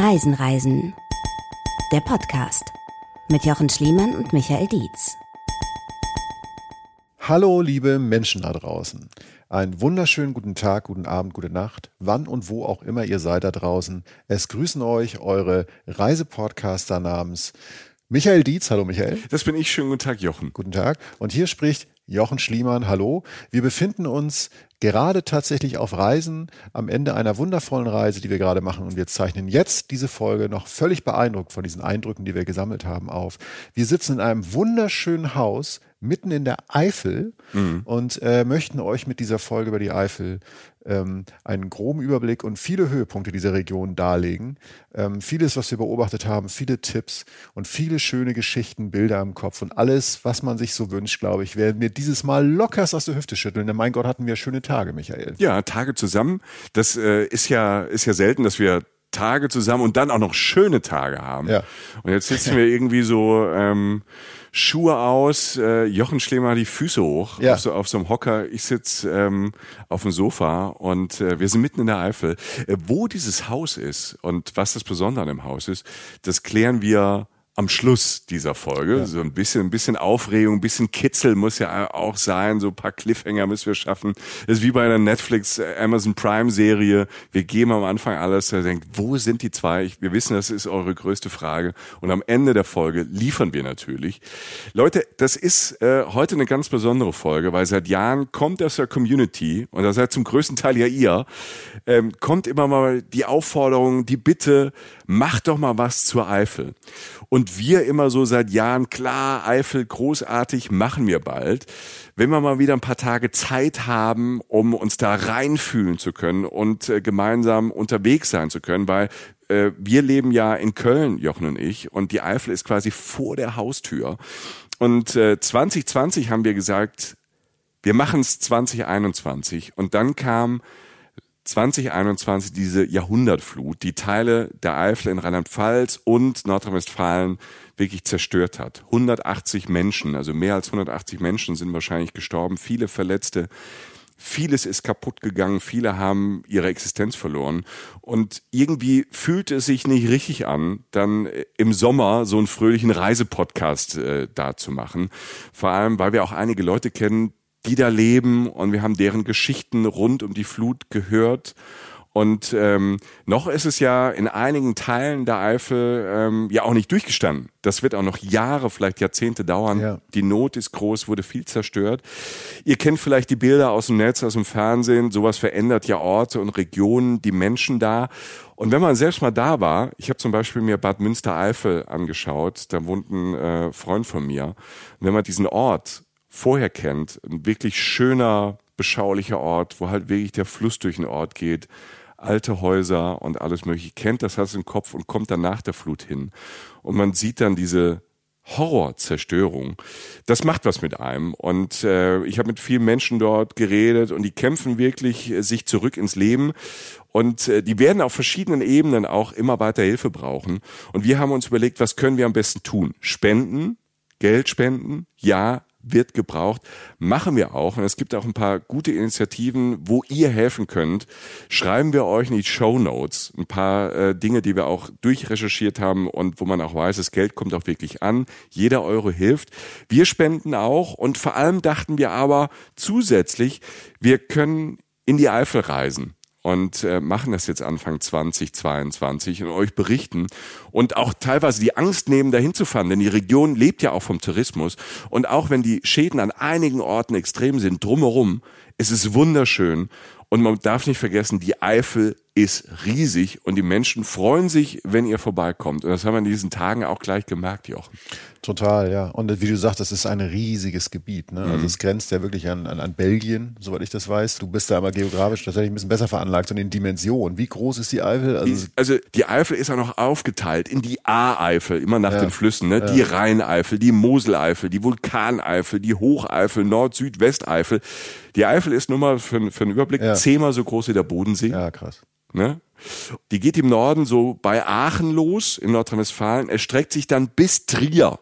Reisen, Reisen. Der Podcast mit Jochen Schliemann und Michael Dietz. Hallo, liebe Menschen da draußen. Einen wunderschönen guten Tag, guten Abend, gute Nacht, wann und wo auch immer ihr seid da draußen. Es grüßen euch eure Reisepodcaster namens Michael Dietz. Hallo, Michael. Das bin ich. Schönen guten Tag, Jochen. Guten Tag. Und hier spricht Jochen Schliemann, hallo. Wir befinden uns gerade tatsächlich auf Reisen am Ende einer wundervollen Reise, die wir gerade machen. Und wir zeichnen jetzt diese Folge noch völlig beeindruckt von diesen Eindrücken, die wir gesammelt haben, auf. Wir sitzen in einem wunderschönen Haus mitten in der Eifel mhm. und äh, möchten euch mit dieser Folge über die Eifel ähm, einen groben Überblick und viele Höhepunkte dieser Region darlegen. Ähm, vieles, was wir beobachtet haben, viele Tipps und viele schöne Geschichten, Bilder im Kopf und alles, was man sich so wünscht, glaube ich, werden wir dieses Mal lockers aus der Hüfte schütteln. Denn mein Gott, hatten wir schöne Tage, Michael. Ja, Tage zusammen. Das äh, ist ja ist ja selten, dass wir Tage zusammen und dann auch noch schöne Tage haben. Ja. Und jetzt sitzen wir irgendwie so ähm, Schuhe aus, äh, Jochen Schlemer die Füße hoch ja. auf, so, auf so einem Hocker. Ich sitz ähm, auf dem Sofa und äh, wir sind mitten in der Eifel. Äh, wo dieses Haus ist und was das Besondere an dem Haus ist, das klären wir am Schluss dieser Folge. Ja. So ein bisschen, ein bisschen Aufregung, ein bisschen Kitzel muss ja auch sein. So ein paar Cliffhanger müssen wir schaffen. Das ist wie bei einer Netflix, äh, Amazon Prime Serie. Wir geben am Anfang alles, da denkt, wo sind die zwei? Wir wissen, das ist eure größte Frage. Und am Ende der Folge liefern wir natürlich. Leute, das ist äh, heute eine ganz besondere Folge, weil seit Jahren kommt aus der Community, und da seid zum größten Teil ja ihr, ähm, kommt immer mal die Aufforderung, die Bitte, macht doch mal was zur Eifel. Und wir immer so seit Jahren, klar, Eifel, großartig, machen wir bald. Wenn wir mal wieder ein paar Tage Zeit haben, um uns da reinfühlen zu können und äh, gemeinsam unterwegs sein zu können, weil äh, wir leben ja in Köln, Jochen und ich, und die Eifel ist quasi vor der Haustür. Und äh, 2020 haben wir gesagt, wir machen es 2021. Und dann kam 2021 diese Jahrhundertflut, die Teile der Eifel in Rheinland-Pfalz und Nordrhein-Westfalen wirklich zerstört hat. 180 Menschen, also mehr als 180 Menschen sind wahrscheinlich gestorben, viele Verletzte. Vieles ist kaputt gegangen, viele haben ihre Existenz verloren. Und irgendwie fühlte es sich nicht richtig an, dann im Sommer so einen fröhlichen Reisepodcast äh, da zu machen. Vor allem, weil wir auch einige Leute kennen, die da leben und wir haben deren Geschichten rund um die Flut gehört. Und ähm, noch ist es ja in einigen Teilen der Eifel ähm, ja auch nicht durchgestanden. Das wird auch noch Jahre, vielleicht Jahrzehnte dauern. Ja. Die Not ist groß, wurde viel zerstört. Ihr kennt vielleicht die Bilder aus dem Netz, aus dem Fernsehen. Sowas verändert ja Orte und Regionen, die Menschen da. Und wenn man selbst mal da war, ich habe zum Beispiel mir Bad Münstereifel angeschaut, da wohnt ein äh, Freund von mir. Und wenn man diesen Ort vorher kennt. Ein wirklich schöner, beschaulicher Ort, wo halt wirklich der Fluss durch den Ort geht. Alte Häuser und alles mögliche. Kennt das, es im Kopf und kommt dann nach der Flut hin. Und man sieht dann diese Horrorzerstörung. Das macht was mit einem. Und äh, ich habe mit vielen Menschen dort geredet und die kämpfen wirklich äh, sich zurück ins Leben. Und äh, die werden auf verschiedenen Ebenen auch immer weiter Hilfe brauchen. Und wir haben uns überlegt, was können wir am besten tun? Spenden, Geld spenden, ja, wird gebraucht. Machen wir auch. Und es gibt auch ein paar gute Initiativen, wo ihr helfen könnt. Schreiben wir euch in die Show Notes ein paar äh, Dinge, die wir auch durchrecherchiert haben und wo man auch weiß, das Geld kommt auch wirklich an. Jeder Euro hilft. Wir spenden auch und vor allem dachten wir aber zusätzlich, wir können in die Eifel reisen und äh, machen das jetzt Anfang 2022 und euch berichten und auch teilweise die Angst nehmen, dahin zu fahren, denn die Region lebt ja auch vom Tourismus und auch wenn die Schäden an einigen Orten extrem sind, drumherum, es ist wunderschön und man darf nicht vergessen, die Eifel ist riesig und die Menschen freuen sich, wenn ihr vorbeikommt. Und das haben wir in diesen Tagen auch gleich gemerkt, Jochen. Total, ja. Und wie du sagst, das ist ein riesiges Gebiet. Ne? Also mhm. es grenzt ja wirklich an, an, an Belgien, soweit ich das weiß. Du bist da aber geografisch tatsächlich ein bisschen besser veranlagt, und in Dimensionen. Wie groß ist die Eifel? Also, die, also die Eifel ist auch noch aufgeteilt in die A-Eifel, immer nach ja. den Flüssen. Ne? Ja. Die Rheineifel, die Moseleifel, die Vulkaneifel, die Hocheifel, Nord-, Süd-, Westeifel. Die Eifel ist nur mal für, für einen Überblick ja. zehnmal so groß wie der Bodensee. Ja, krass. Ne? Die geht im Norden so bei Aachen los, in Nordrhein-Westfalen, erstreckt sich dann bis Trier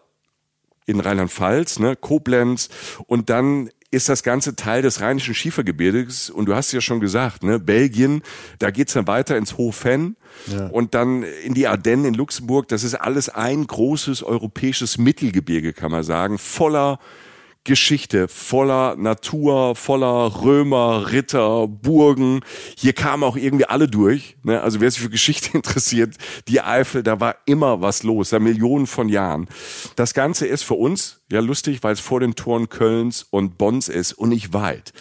in Rheinland-Pfalz, ne, Koblenz. Und dann ist das ganze Teil des rheinischen Schiefergebirges. Und du hast ja schon gesagt, ne, Belgien, da geht's dann weiter ins Hofen. Ja. und dann in die Ardennen in Luxemburg. Das ist alles ein großes europäisches Mittelgebirge, kann man sagen, voller Geschichte voller Natur, voller Römer, Ritter, Burgen. Hier kamen auch irgendwie alle durch. Ne? Also wer sich für Geschichte interessiert, die Eifel, da war immer was los, da Millionen von Jahren. Das Ganze ist für uns ja lustig, weil es vor den Toren Kölns und Bonns ist und nicht weit.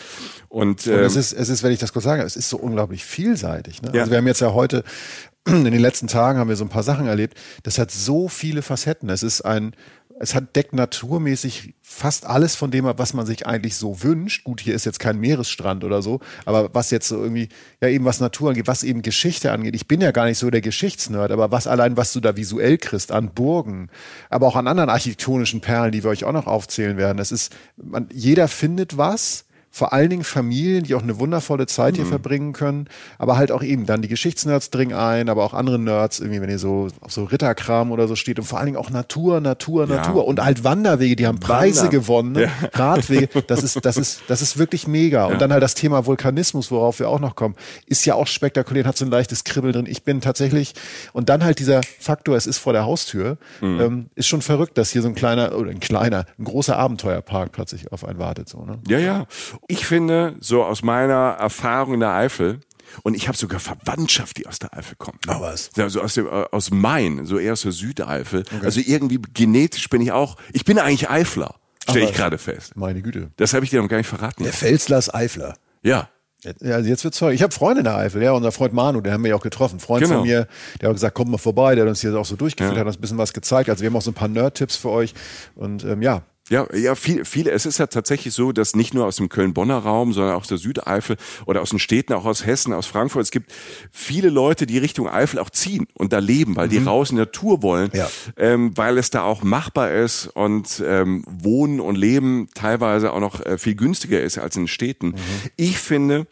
Und, ähm, und es ist, es ist, wenn ich das kurz sage, es ist so unglaublich vielseitig. Ne? Ja. Also wir haben jetzt ja heute in den letzten Tagen haben wir so ein paar Sachen erlebt. Das hat so viele Facetten. Es ist ein es hat deckt naturmäßig fast alles von dem, was man sich eigentlich so wünscht. Gut, hier ist jetzt kein Meeresstrand oder so, aber was jetzt so irgendwie, ja eben was Natur angeht, was eben Geschichte angeht. Ich bin ja gar nicht so der Geschichtsnerd, aber was allein, was du da visuell kriegst an Burgen, aber auch an anderen architektonischen Perlen, die wir euch auch noch aufzählen werden. Das ist, man, jeder findet was vor allen Dingen Familien, die auch eine wundervolle Zeit hier mhm. verbringen können, aber halt auch eben dann die Geschichtsnerds dringen ein, aber auch andere Nerds, irgendwie, wenn ihr so auf so Ritterkram oder so steht und vor allen Dingen auch Natur, Natur, ja. Natur und halt Wanderwege, die haben Preise Wandern. gewonnen, ne? ja. Radwege, das ist, das ist, das ist wirklich mega. Ja. Und dann halt das Thema Vulkanismus, worauf wir auch noch kommen, ist ja auch spektakulär, hat so ein leichtes Kribbel drin. Ich bin tatsächlich, und dann halt dieser Faktor, es ist vor der Haustür, mhm. ähm, ist schon verrückt, dass hier so ein kleiner, oder ein kleiner, ein großer Abenteuerpark plötzlich auf einen wartet, so, ne? Ja, ja. Ich finde, so aus meiner Erfahrung in der Eifel, und ich habe sogar Verwandtschaft, die aus der Eifel kommt. Ach was? Also aus, dem, äh, aus Main, so eher aus der Südeifel. Okay. Also irgendwie genetisch bin ich auch, ich bin eigentlich Eifler, stelle ich gerade fest. Meine Güte. Das habe ich dir noch gar nicht verraten. Der Felsler ist Eifler. Ja. Ja, also jetzt wird's toll. Ich habe Freunde in der Eifel, ja, unser Freund Manu, den haben wir ja auch getroffen. Freund genau. von mir, der hat gesagt, komm mal vorbei, der hat uns hier auch so durchgeführt, ja. hat uns ein bisschen was gezeigt. Also wir haben auch so ein paar Nerd-Tipps für euch. Und ähm, ja, ja, ja, viel, viele. Es ist ja tatsächlich so, dass nicht nur aus dem Köln-Bonner Raum, sondern auch aus der Südeifel oder aus den Städten, auch aus Hessen, aus Frankfurt, es gibt viele Leute, die Richtung Eifel auch ziehen und da leben, weil mhm. die raus in der Natur wollen, ja. ähm, weil es da auch machbar ist und ähm, Wohnen und Leben teilweise auch noch äh, viel günstiger ist als in den Städten. Mhm. Ich finde,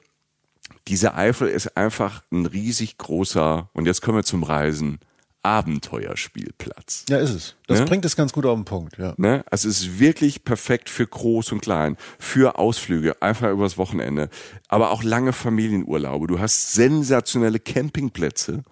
diese Eifel ist einfach ein riesig großer, und jetzt kommen wir zum Reisen, Abenteuerspielplatz. Ja, ist es. Das ne? bringt es ganz gut auf den Punkt, ja. Ne? Also es ist wirklich perfekt für groß und klein, für Ausflüge, einfach übers Wochenende, aber auch lange Familienurlaube. Du hast sensationelle Campingplätze,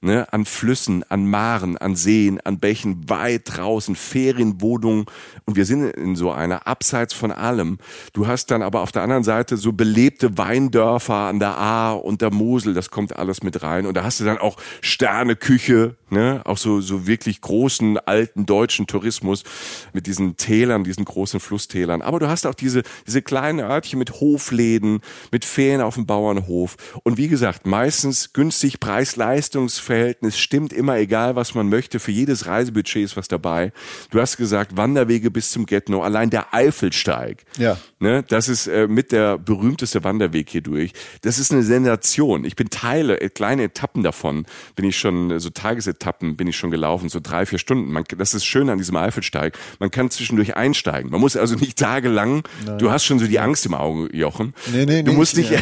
ne? an Flüssen, an Maren, an Seen, an Bächen, weit draußen, Ferienwohnungen und wir sind in so einer, abseits von allem. Du hast dann aber auf der anderen Seite so belebte Weindörfer an der A und der Mosel, das kommt alles mit rein und da hast du dann auch Sterneküche, ne? auch so, so wirklich großen, alten deutschen Tourismus mit diesen Tälern, diesen großen Flusstälern. Aber du hast auch diese, diese kleinen Örtchen mit Hofläden, mit Ferien auf dem Bauernhof. Und wie gesagt, meistens günstig Preis-Leistungs-Verhältnis stimmt immer, egal was man möchte. Für jedes Reisebudget ist was dabei. Du hast gesagt, Wanderwege bis zum Getno, allein der Eifelsteig. Ja. Ne, das ist äh, mit der berühmteste Wanderweg hier durch. Das ist eine Sensation. Ich bin Teile, äh, kleine Etappen davon, bin ich schon, äh, so Tagesetappen bin ich schon gelaufen, so drei, vier Stunden. Man, das ist schön an diesem Eifelsteig. Man kann zwischendurch einsteigen. Man muss also nicht tagelang, Nein. du hast schon so die Angst im Auge, Jochen. Nee, nee, du musst nicht. Ja.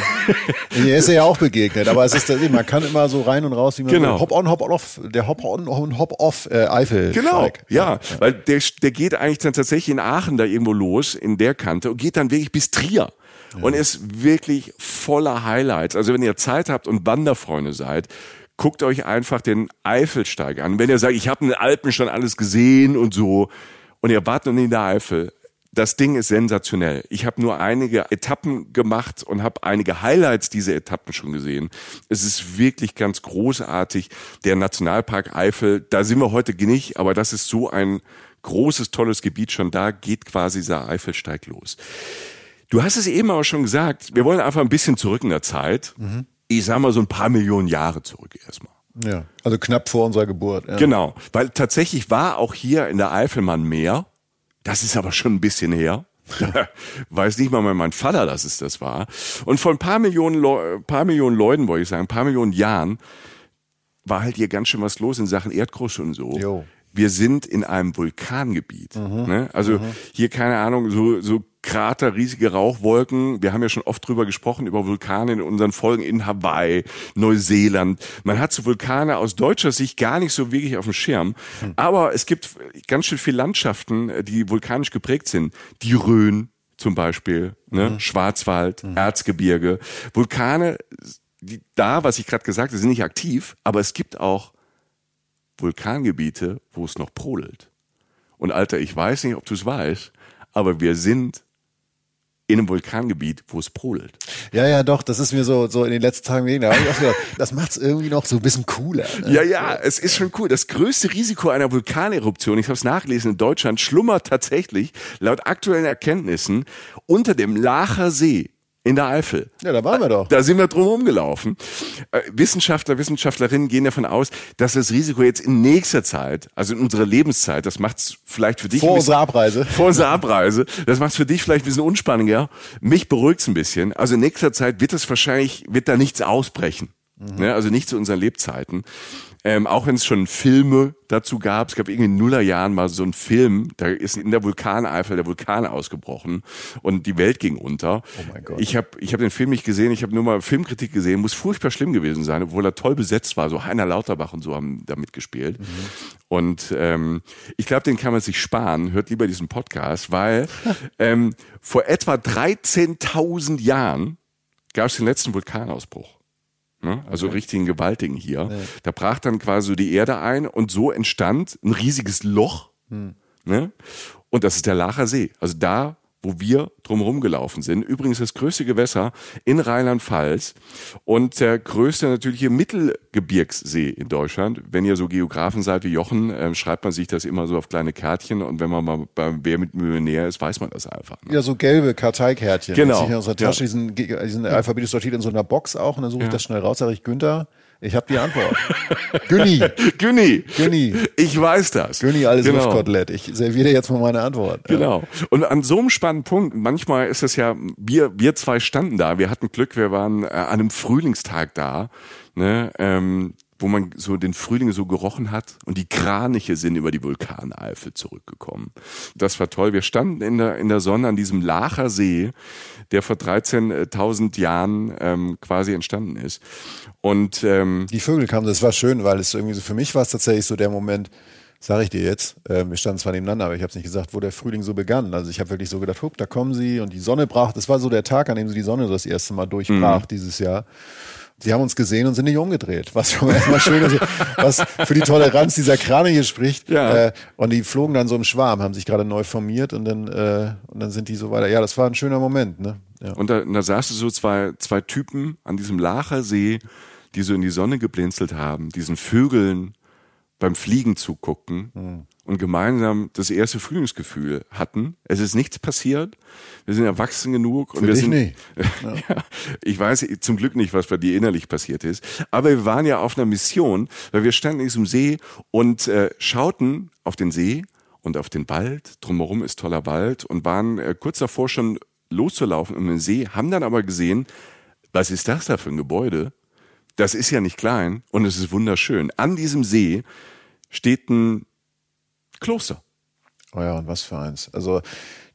nee, ist ja auch begegnet, aber es ist, man kann immer so rein und raus, wie man genau. Hop-on, Hop-off, der Hop-on und Hop-off äh, Eifelsteig. Genau, ja, ja, weil der, der geht eigentlich dann tatsächlich in Aachen da irgendwo los, in der Kante und geht dann wirklich bis Trier. Ja. Und ist wirklich voller Highlights. Also wenn ihr Zeit habt und Wanderfreunde seid, guckt euch einfach den Eifelsteig an. Wenn ihr sagt, ich habe in den Alpen schon alles gesehen und so, und ihr wart noch in der Eifel, das Ding ist sensationell. Ich habe nur einige Etappen gemacht und habe einige Highlights dieser Etappen schon gesehen. Es ist wirklich ganz großartig. Der Nationalpark Eifel, da sind wir heute nicht, aber das ist so ein großes, tolles Gebiet. Schon da geht quasi dieser Eifelsteig los. Du hast es eben auch schon gesagt, wir wollen einfach ein bisschen zurück in der Zeit. Mhm. Ich sag mal so ein paar Millionen Jahre zurück erstmal. Ja, also knapp vor unserer Geburt. Ja. Genau, weil tatsächlich war auch hier in der Eifelmann Meer. Das ist aber schon ein bisschen her. Weiß nicht mal mein Vater, dass es das war. Und vor ein paar Millionen, Le paar Millionen Leuten, wollte ich sagen, ein paar Millionen Jahren, war halt hier ganz schön was los in Sachen Erdkrusch und so. Jo wir sind in einem Vulkangebiet. Mhm. Ne? Also mhm. hier keine Ahnung, so, so Krater, riesige Rauchwolken. Wir haben ja schon oft drüber gesprochen, über Vulkane in unseren Folgen in Hawaii, Neuseeland. Man hat so Vulkane aus deutscher Sicht gar nicht so wirklich auf dem Schirm. Mhm. Aber es gibt ganz schön viele Landschaften, die vulkanisch geprägt sind. Die Rhön, zum Beispiel, ne? Mhm. Schwarzwald, mhm. Erzgebirge. Vulkane, die, da, was ich gerade gesagt habe, sind nicht aktiv, aber es gibt auch Vulkangebiete, wo es noch brodelt. Und Alter, ich weiß nicht, ob du es weißt, aber wir sind in einem Vulkangebiet, wo es brodelt. Ja, ja, doch, das ist mir so, so in den letzten Tagen wegen, da ich auch gedacht, das macht es irgendwie noch so ein bisschen cooler. Ne? Ja, ja, es ist schon cool. Das größte Risiko einer Vulkaneruption, ich habe es nachgelesen, in Deutschland schlummert tatsächlich laut aktuellen Erkenntnissen unter dem Lacher See in der Eifel. Ja, da waren wir doch. Da sind wir drum rumgelaufen. Äh, Wissenschaftler, Wissenschaftlerinnen gehen davon aus, dass das Risiko jetzt in nächster Zeit, also in unserer Lebenszeit, das macht es vielleicht für dich. Vor unserer Abreise. Vor unserer Abreise. Das macht es für dich vielleicht ein bisschen unspannender. Mich beruhigt es ein bisschen. Also in nächster Zeit wird es wahrscheinlich, wird da nichts ausbrechen. Mhm. Ne? Also nicht zu unseren Lebzeiten. Ähm, auch wenn es schon Filme dazu gab. Es gab irgendwie in Nullerjahren mal so einen Film, da ist in der Vulkaneifel der Vulkan ausgebrochen und die Welt ging unter. Oh mein Gott. Ich habe ich hab den Film nicht gesehen, ich habe nur mal Filmkritik gesehen, muss furchtbar schlimm gewesen sein, obwohl er toll besetzt war. So Heiner Lauterbach und so haben da mitgespielt. Mhm. Und ähm, ich glaube, den kann man sich sparen. Hört lieber diesen Podcast, weil ähm, vor etwa 13.000 Jahren gab es den letzten Vulkanausbruch. Ne? Also okay. richtigen gewaltigen hier. Ja. Da brach dann quasi die Erde ein und so entstand ein riesiges Loch. Hm. Ne? Und das ist der Lacher See. Also da wo wir drumherum gelaufen sind. Übrigens das größte Gewässer in Rheinland-Pfalz und der größte natürliche Mittelgebirgssee in Deutschland. Wenn ihr so Geografen seid wie Jochen, äh, schreibt man sich das immer so auf kleine Kärtchen und wenn man mal beim Wer mit Millionär ist, weiß man das einfach. Ne? Ja, so gelbe Karteikärtchen. Genau. Ich aus der Tasche, ja. die sind, die sind alphabetisch sortiert in so einer Box auch und dann suche ich ja. das schnell raus, sage ich Günther. Ich habe die Antwort. Günni. Günni. Günni. Ich weiß das. Günni, alles genau. Luftkotelett. Ich serviere jetzt mal meine Antwort. Genau. Und an so einem spannenden Punkt, manchmal ist es ja, wir, wir zwei standen da, wir hatten Glück, wir waren äh, an einem Frühlingstag da. Ne, ähm, wo man so den Frühling so gerochen hat und die Kraniche sind über die Vulkaneifel zurückgekommen. Das war toll. Wir standen in der, in der Sonne an diesem Lacher See, der vor 13.000 Jahren ähm, quasi entstanden ist. Und ähm, die Vögel kamen, das war schön, weil es irgendwie so für mich war es tatsächlich so der Moment, sage ich dir jetzt, äh, wir standen zwar nebeneinander, aber ich habe es nicht gesagt, wo der Frühling so begann. Also ich habe wirklich so gedacht, guck, da kommen sie und die Sonne brach. Das war so der Tag, an dem sie die Sonne das erste Mal durchbrach mhm. dieses Jahr. Sie haben uns gesehen und sind nicht umgedreht, was schon erstmal schön ist, was für die Toleranz dieser Krane hier spricht. Ja. Äh, und die flogen dann so im Schwarm, haben sich gerade neu formiert und dann, äh, und dann sind die so weiter. Ja, das war ein schöner Moment. Ne? Ja. Und da, da saßen so zwei, zwei Typen an diesem Lachersee, die so in die Sonne geblinzelt haben, diesen Vögeln beim Fliegen zugucken. Mhm und gemeinsam das erste Frühlingsgefühl hatten. Es ist nichts passiert. Wir sind erwachsen genug und Für wir sind. Nicht. Ja. ja, ich weiß zum Glück nicht, was bei dir innerlich passiert ist. Aber wir waren ja auf einer Mission, weil wir standen in diesem See und äh, schauten auf den See und auf den Wald. Drumherum ist toller Wald und waren äh, kurz davor schon loszulaufen um den See, haben dann aber gesehen, was ist das da für ein Gebäude? Das ist ja nicht klein und es ist wunderschön. An diesem See steht ein Kloster. Oh ja, und was für eins. Also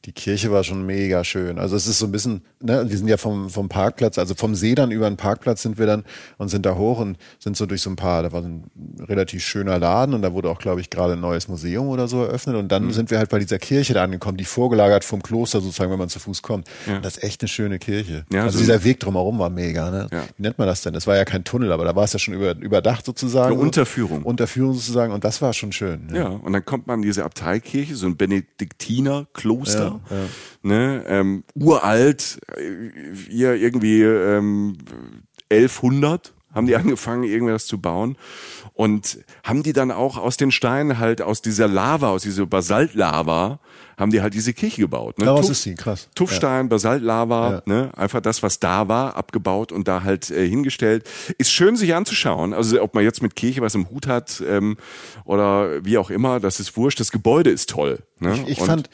die Kirche war schon mega schön. Also es ist so ein bisschen, ne, wir sind ja vom, vom Parkplatz, also vom See dann über den Parkplatz sind wir dann und sind da hoch und sind so durch so ein paar, da war so ein relativ schöner Laden und da wurde auch, glaube ich, gerade ein neues Museum oder so eröffnet und dann mhm. sind wir halt bei dieser Kirche da angekommen, die vorgelagert vom Kloster sozusagen, wenn man zu Fuß kommt. Ja. das ist echt eine schöne Kirche. Ja, also so dieser Weg drumherum war mega, ne? Ja. Wie nennt man das denn? Das war ja kein Tunnel, aber da war es ja schon über, überdacht sozusagen. Eine Unterführung. Unterführung sozusagen und das war schon schön. Ja, ja und dann kommt man in diese Abteikirche, so ein Benediktiner-Kloster. Ja, ja. Ne, ähm, uralt, hier äh, irgendwie ähm, 1100 haben die angefangen, irgendwas zu bauen und haben die dann auch aus den Steinen halt, aus dieser Lava, aus dieser Basaltlava, haben die halt diese Kirche gebaut. Ne? Daraus ist sie, krass. Tuffstein, ja. Basaltlava, ja. ne? einfach das, was da war, abgebaut und da halt äh, hingestellt. Ist schön sich anzuschauen, also ob man jetzt mit Kirche was im Hut hat ähm, oder wie auch immer, das ist wurscht, das Gebäude ist toll. Ne? Ich, ich fand,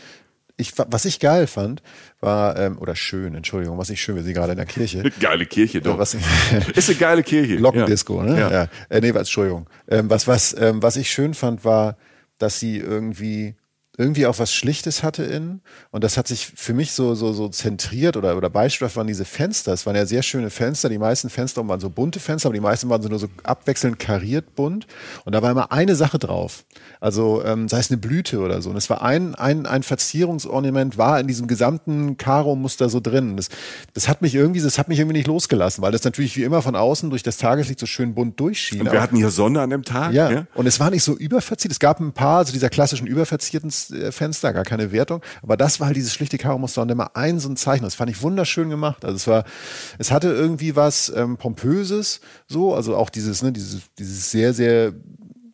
ich, was ich geil fand, war, ähm, oder schön, Entschuldigung, was ich schön, wir sind gerade in der Kirche. Geile Kirche, doch. Was ist eine geile Kirche. Glockendisco, ja. ne? Ja. ja. Äh, nee, was, Entschuldigung. Ähm, was, was, ähm, was ich schön fand, war, dass sie irgendwie irgendwie auch was Schlichtes hatte innen. Und das hat sich für mich so, so, so zentriert oder, oder Beispiel waren diese Fenster. Es waren ja sehr schöne Fenster. Die meisten Fenster waren so bunte Fenster, aber die meisten waren so nur so abwechselnd kariert bunt. Und da war immer eine Sache drauf. Also, ähm, sei es eine Blüte oder so. Und es war ein, ein, ein Verzierungsornament war in diesem gesamten Karo-Muster so drin. Das, das hat mich irgendwie, das hat mich irgendwie nicht losgelassen, weil das natürlich wie immer von außen durch das Tageslicht so schön bunt durchschien. Und wir hatten hier Sonne an dem Tag. Ja. ja. Und es war nicht so überverziert. Es gab ein paar, also dieser klassischen überverzierten Fenster, gar keine Wertung. Aber das war halt dieses schlichte Karo-Muster und immer ein so ein Zeichen. Das fand ich wunderschön gemacht. Also es war, es hatte irgendwie was ähm, Pompöses, so, also auch dieses, ne, dieses, dieses sehr, sehr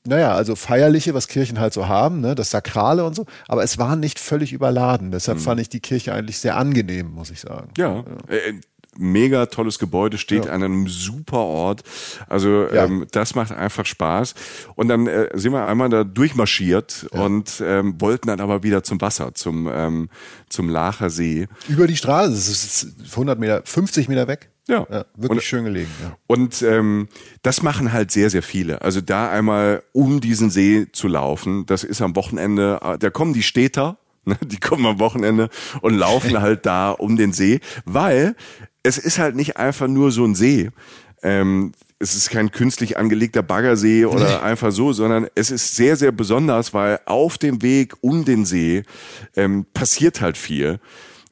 naja, also feierliche, was Kirchen halt so haben, ne, das Sakrale und so, aber es war nicht völlig überladen. Deshalb mhm. fand ich die Kirche eigentlich sehr angenehm, muss ich sagen. Ja, ja. Äh, mega tolles Gebäude, steht ja. an einem super Ort. Also ja. ähm, das macht einfach Spaß. Und dann äh, sind wir einmal da durchmarschiert ja. und ähm, wollten dann aber wieder zum Wasser, zum, ähm, zum Lacher See. Über die Straße, das ist 100 Meter, 50 Meter weg. Ja. ja wirklich und, schön gelegen. Ja. Und ähm, das machen halt sehr, sehr viele. Also da einmal um diesen See zu laufen, das ist am Wochenende, äh, da kommen die Städter, ne, die kommen am Wochenende und laufen halt da um den See, weil es ist halt nicht einfach nur so ein See. Ähm, es ist kein künstlich angelegter Baggersee oder einfach so, sondern es ist sehr, sehr besonders, weil auf dem Weg um den See ähm, passiert halt viel.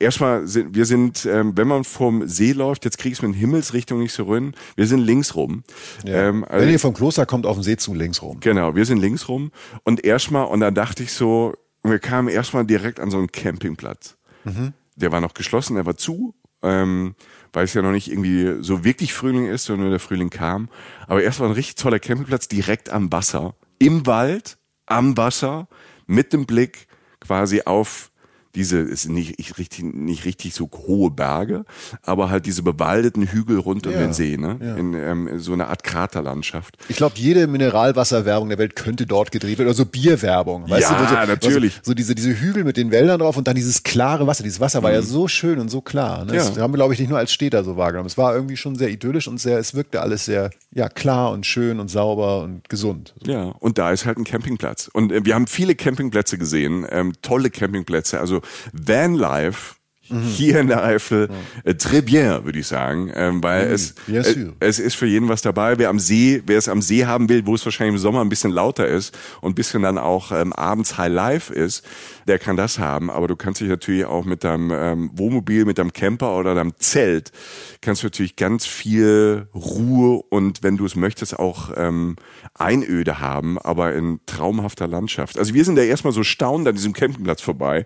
Erstmal, sind, wir sind, ähm, wenn man vom See läuft, jetzt krieg ich es mit Himmelsrichtung nicht so rein, wir sind links rum. Ja. Ähm, also, wenn ihr vom Kloster kommt, auf den See zu, links rum. Genau, wir sind links rum. Und erstmal, und da dachte ich so, wir kamen erstmal direkt an so einen Campingplatz. Mhm. Der war noch geschlossen, der war zu. Ähm, weil es ja noch nicht irgendwie so wirklich Frühling ist, sondern der Frühling kam. Aber erst war ein richtig toller Campingplatz direkt am Wasser, im Wald, am Wasser, mit dem Blick quasi auf diese, ist nicht, nicht, richtig, nicht richtig so hohe Berge, aber halt diese bewaldeten Hügel rund um den See, ne? Ja. In ähm, so einer Art Kraterlandschaft. Ich glaube, jede Mineralwasserwerbung der Welt könnte dort gedreht werden. Oder so Bierwerbung. Weißt ja, du, so, natürlich. So, so, diese, diese Hügel mit den Wäldern drauf und dann dieses klare Wasser. Dieses Wasser war mhm. ja so schön und so klar. Ne? Ja. Das haben wir, glaube ich, nicht nur als Städter so wahrgenommen. Es war irgendwie schon sehr idyllisch und sehr, es wirkte alles sehr, ja, klar und schön und sauber und gesund. Ja, und da ist halt ein Campingplatz. Und äh, wir haben viele Campingplätze gesehen, ähm, tolle Campingplätze. Also van life Mhm. hier in der Eifel ja. äh, très bien, würde ich sagen, ähm, weil mhm. es, äh, es ist für jeden was dabei. Wer am See, wer es am See haben will, wo es wahrscheinlich im Sommer ein bisschen lauter ist und ein bisschen dann auch ähm, abends High Life ist, der kann das haben. Aber du kannst dich natürlich auch mit deinem ähm, Wohnmobil, mit deinem Camper oder deinem Zelt, kannst du natürlich ganz viel Ruhe und wenn du es möchtest auch ähm, Einöde haben, aber in traumhafter Landschaft. Also wir sind da erstmal so staunend an diesem Campingplatz vorbei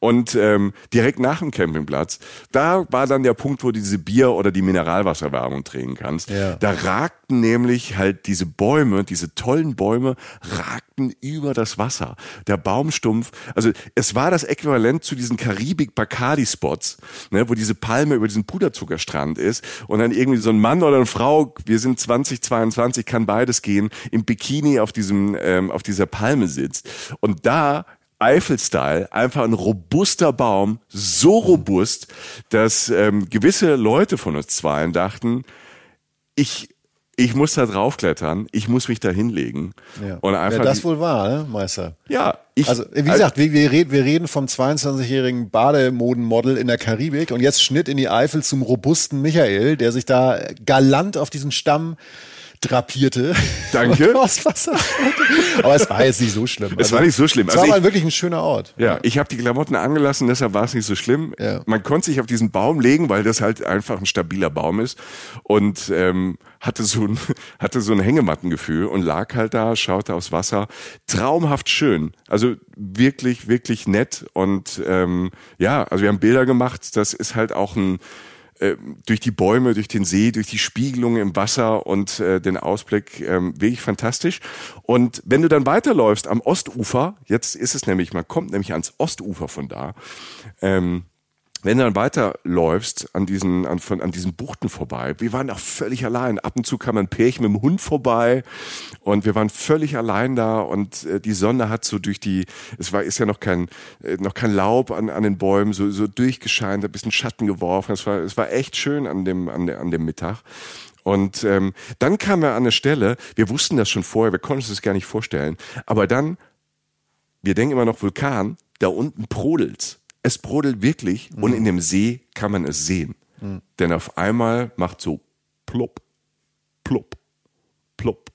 und ähm, direkt nach dem Campingplatz, da war dann der Punkt, wo du diese Bier- oder die Mineralwasserwerbung trinken kannst. Ja. Da ragten nämlich halt diese Bäume, diese tollen Bäume, ragten über das Wasser. Der Baumstumpf, also es war das Äquivalent zu diesen Karibik-Bacardi-Spots, ne, wo diese Palme über diesen Puderzuckerstrand ist und dann irgendwie so ein Mann oder eine Frau, wir sind 2022, kann beides gehen, im Bikini auf diesem, ähm, auf dieser Palme sitzt. Und da Eiffel-Style, einfach ein robuster Baum, so robust, dass ähm, gewisse Leute von uns zweien dachten, ich ich muss da draufklettern, ich muss mich da hinlegen. Ja. Und einfach ja, das wohl war, ne, Meister? Ja, ich, also wie gesagt, wir, wir, reden, wir reden vom 22-jährigen Bademodenmodel in der Karibik und jetzt Schnitt in die Eifel zum robusten Michael, der sich da galant auf diesen Stamm drapierte. Danke. Aber es war jetzt nicht so schlimm. Es also, war nicht so schlimm. Es also war mal wirklich ein schöner Ort. Ja, ich habe die Klamotten angelassen, deshalb war es nicht so schlimm. Ja. Man konnte sich auf diesen Baum legen, weil das halt einfach ein stabiler Baum ist und ähm, hatte so ein hatte so ein Hängemattengefühl und lag halt da, schaute aufs Wasser, traumhaft schön. Also wirklich wirklich nett und ähm, ja, also wir haben Bilder gemacht. Das ist halt auch ein äh, durch die Bäume, durch den See, durch die Spiegelung im Wasser und äh, den Ausblick ähm, wirklich fantastisch. Und wenn du dann weiterläufst am Ostufer, jetzt ist es nämlich, man kommt nämlich ans Ostufer von da, ähm, wenn du dann weiterläufst an diesen, an, von, an diesen Buchten vorbei, wir waren auch völlig allein. Ab und zu kam ein Pärchen mit dem Hund vorbei und wir waren völlig allein da und äh, die Sonne hat so durch die, es war, ist ja noch kein, äh, noch kein Laub an, an den Bäumen, so, so durchgescheint, ein bisschen Schatten geworfen. Es war, es war echt schön an dem, an, der, an dem Mittag. Und ähm, dann kamen wir an eine Stelle, wir wussten das schon vorher, wir konnten uns das gar nicht vorstellen, aber dann, wir denken immer noch Vulkan, da unten brodelt's. Es brodelt wirklich mhm. und in dem See kann man es sehen. Mhm. Denn auf einmal macht so plopp, plopp, plopp,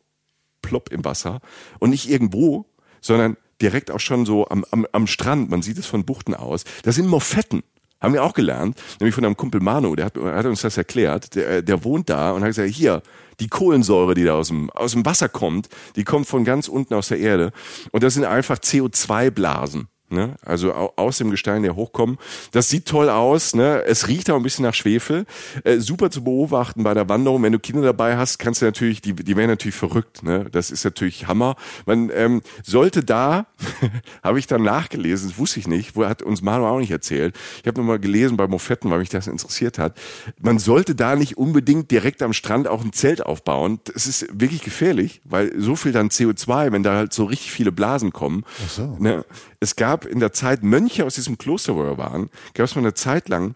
plopp im Wasser. Und nicht irgendwo, sondern direkt auch schon so am, am, am Strand. Man sieht es von Buchten aus. Das sind Moffetten. Haben wir auch gelernt, nämlich von einem Kumpel Manu, der hat, hat uns das erklärt. Der, der wohnt da und hat gesagt, hier, die Kohlensäure, die da aus dem, aus dem Wasser kommt, die kommt von ganz unten aus der Erde. Und das sind einfach CO2-Blasen. Ne? Also aus dem Gestein, der hochkommen. Das sieht toll aus. Ne? Es riecht auch ein bisschen nach Schwefel. Äh, super zu beobachten bei der Wanderung. Wenn du Kinder dabei hast, kannst du natürlich, die, die werden natürlich verrückt. Ne? Das ist natürlich Hammer. Man ähm, sollte da, habe ich dann nachgelesen, das wusste ich nicht, wo hat uns Manu auch nicht erzählt. Ich habe nochmal gelesen bei Mofetten, weil mich das interessiert hat. Man sollte da nicht unbedingt direkt am Strand auch ein Zelt aufbauen. Das ist wirklich gefährlich, weil so viel dann CO2, wenn da halt so richtig viele Blasen kommen. Ach so. Ne? Es gab in der Zeit Mönche aus diesem Kloster, wo wir waren, gab es mal eine Zeit lang,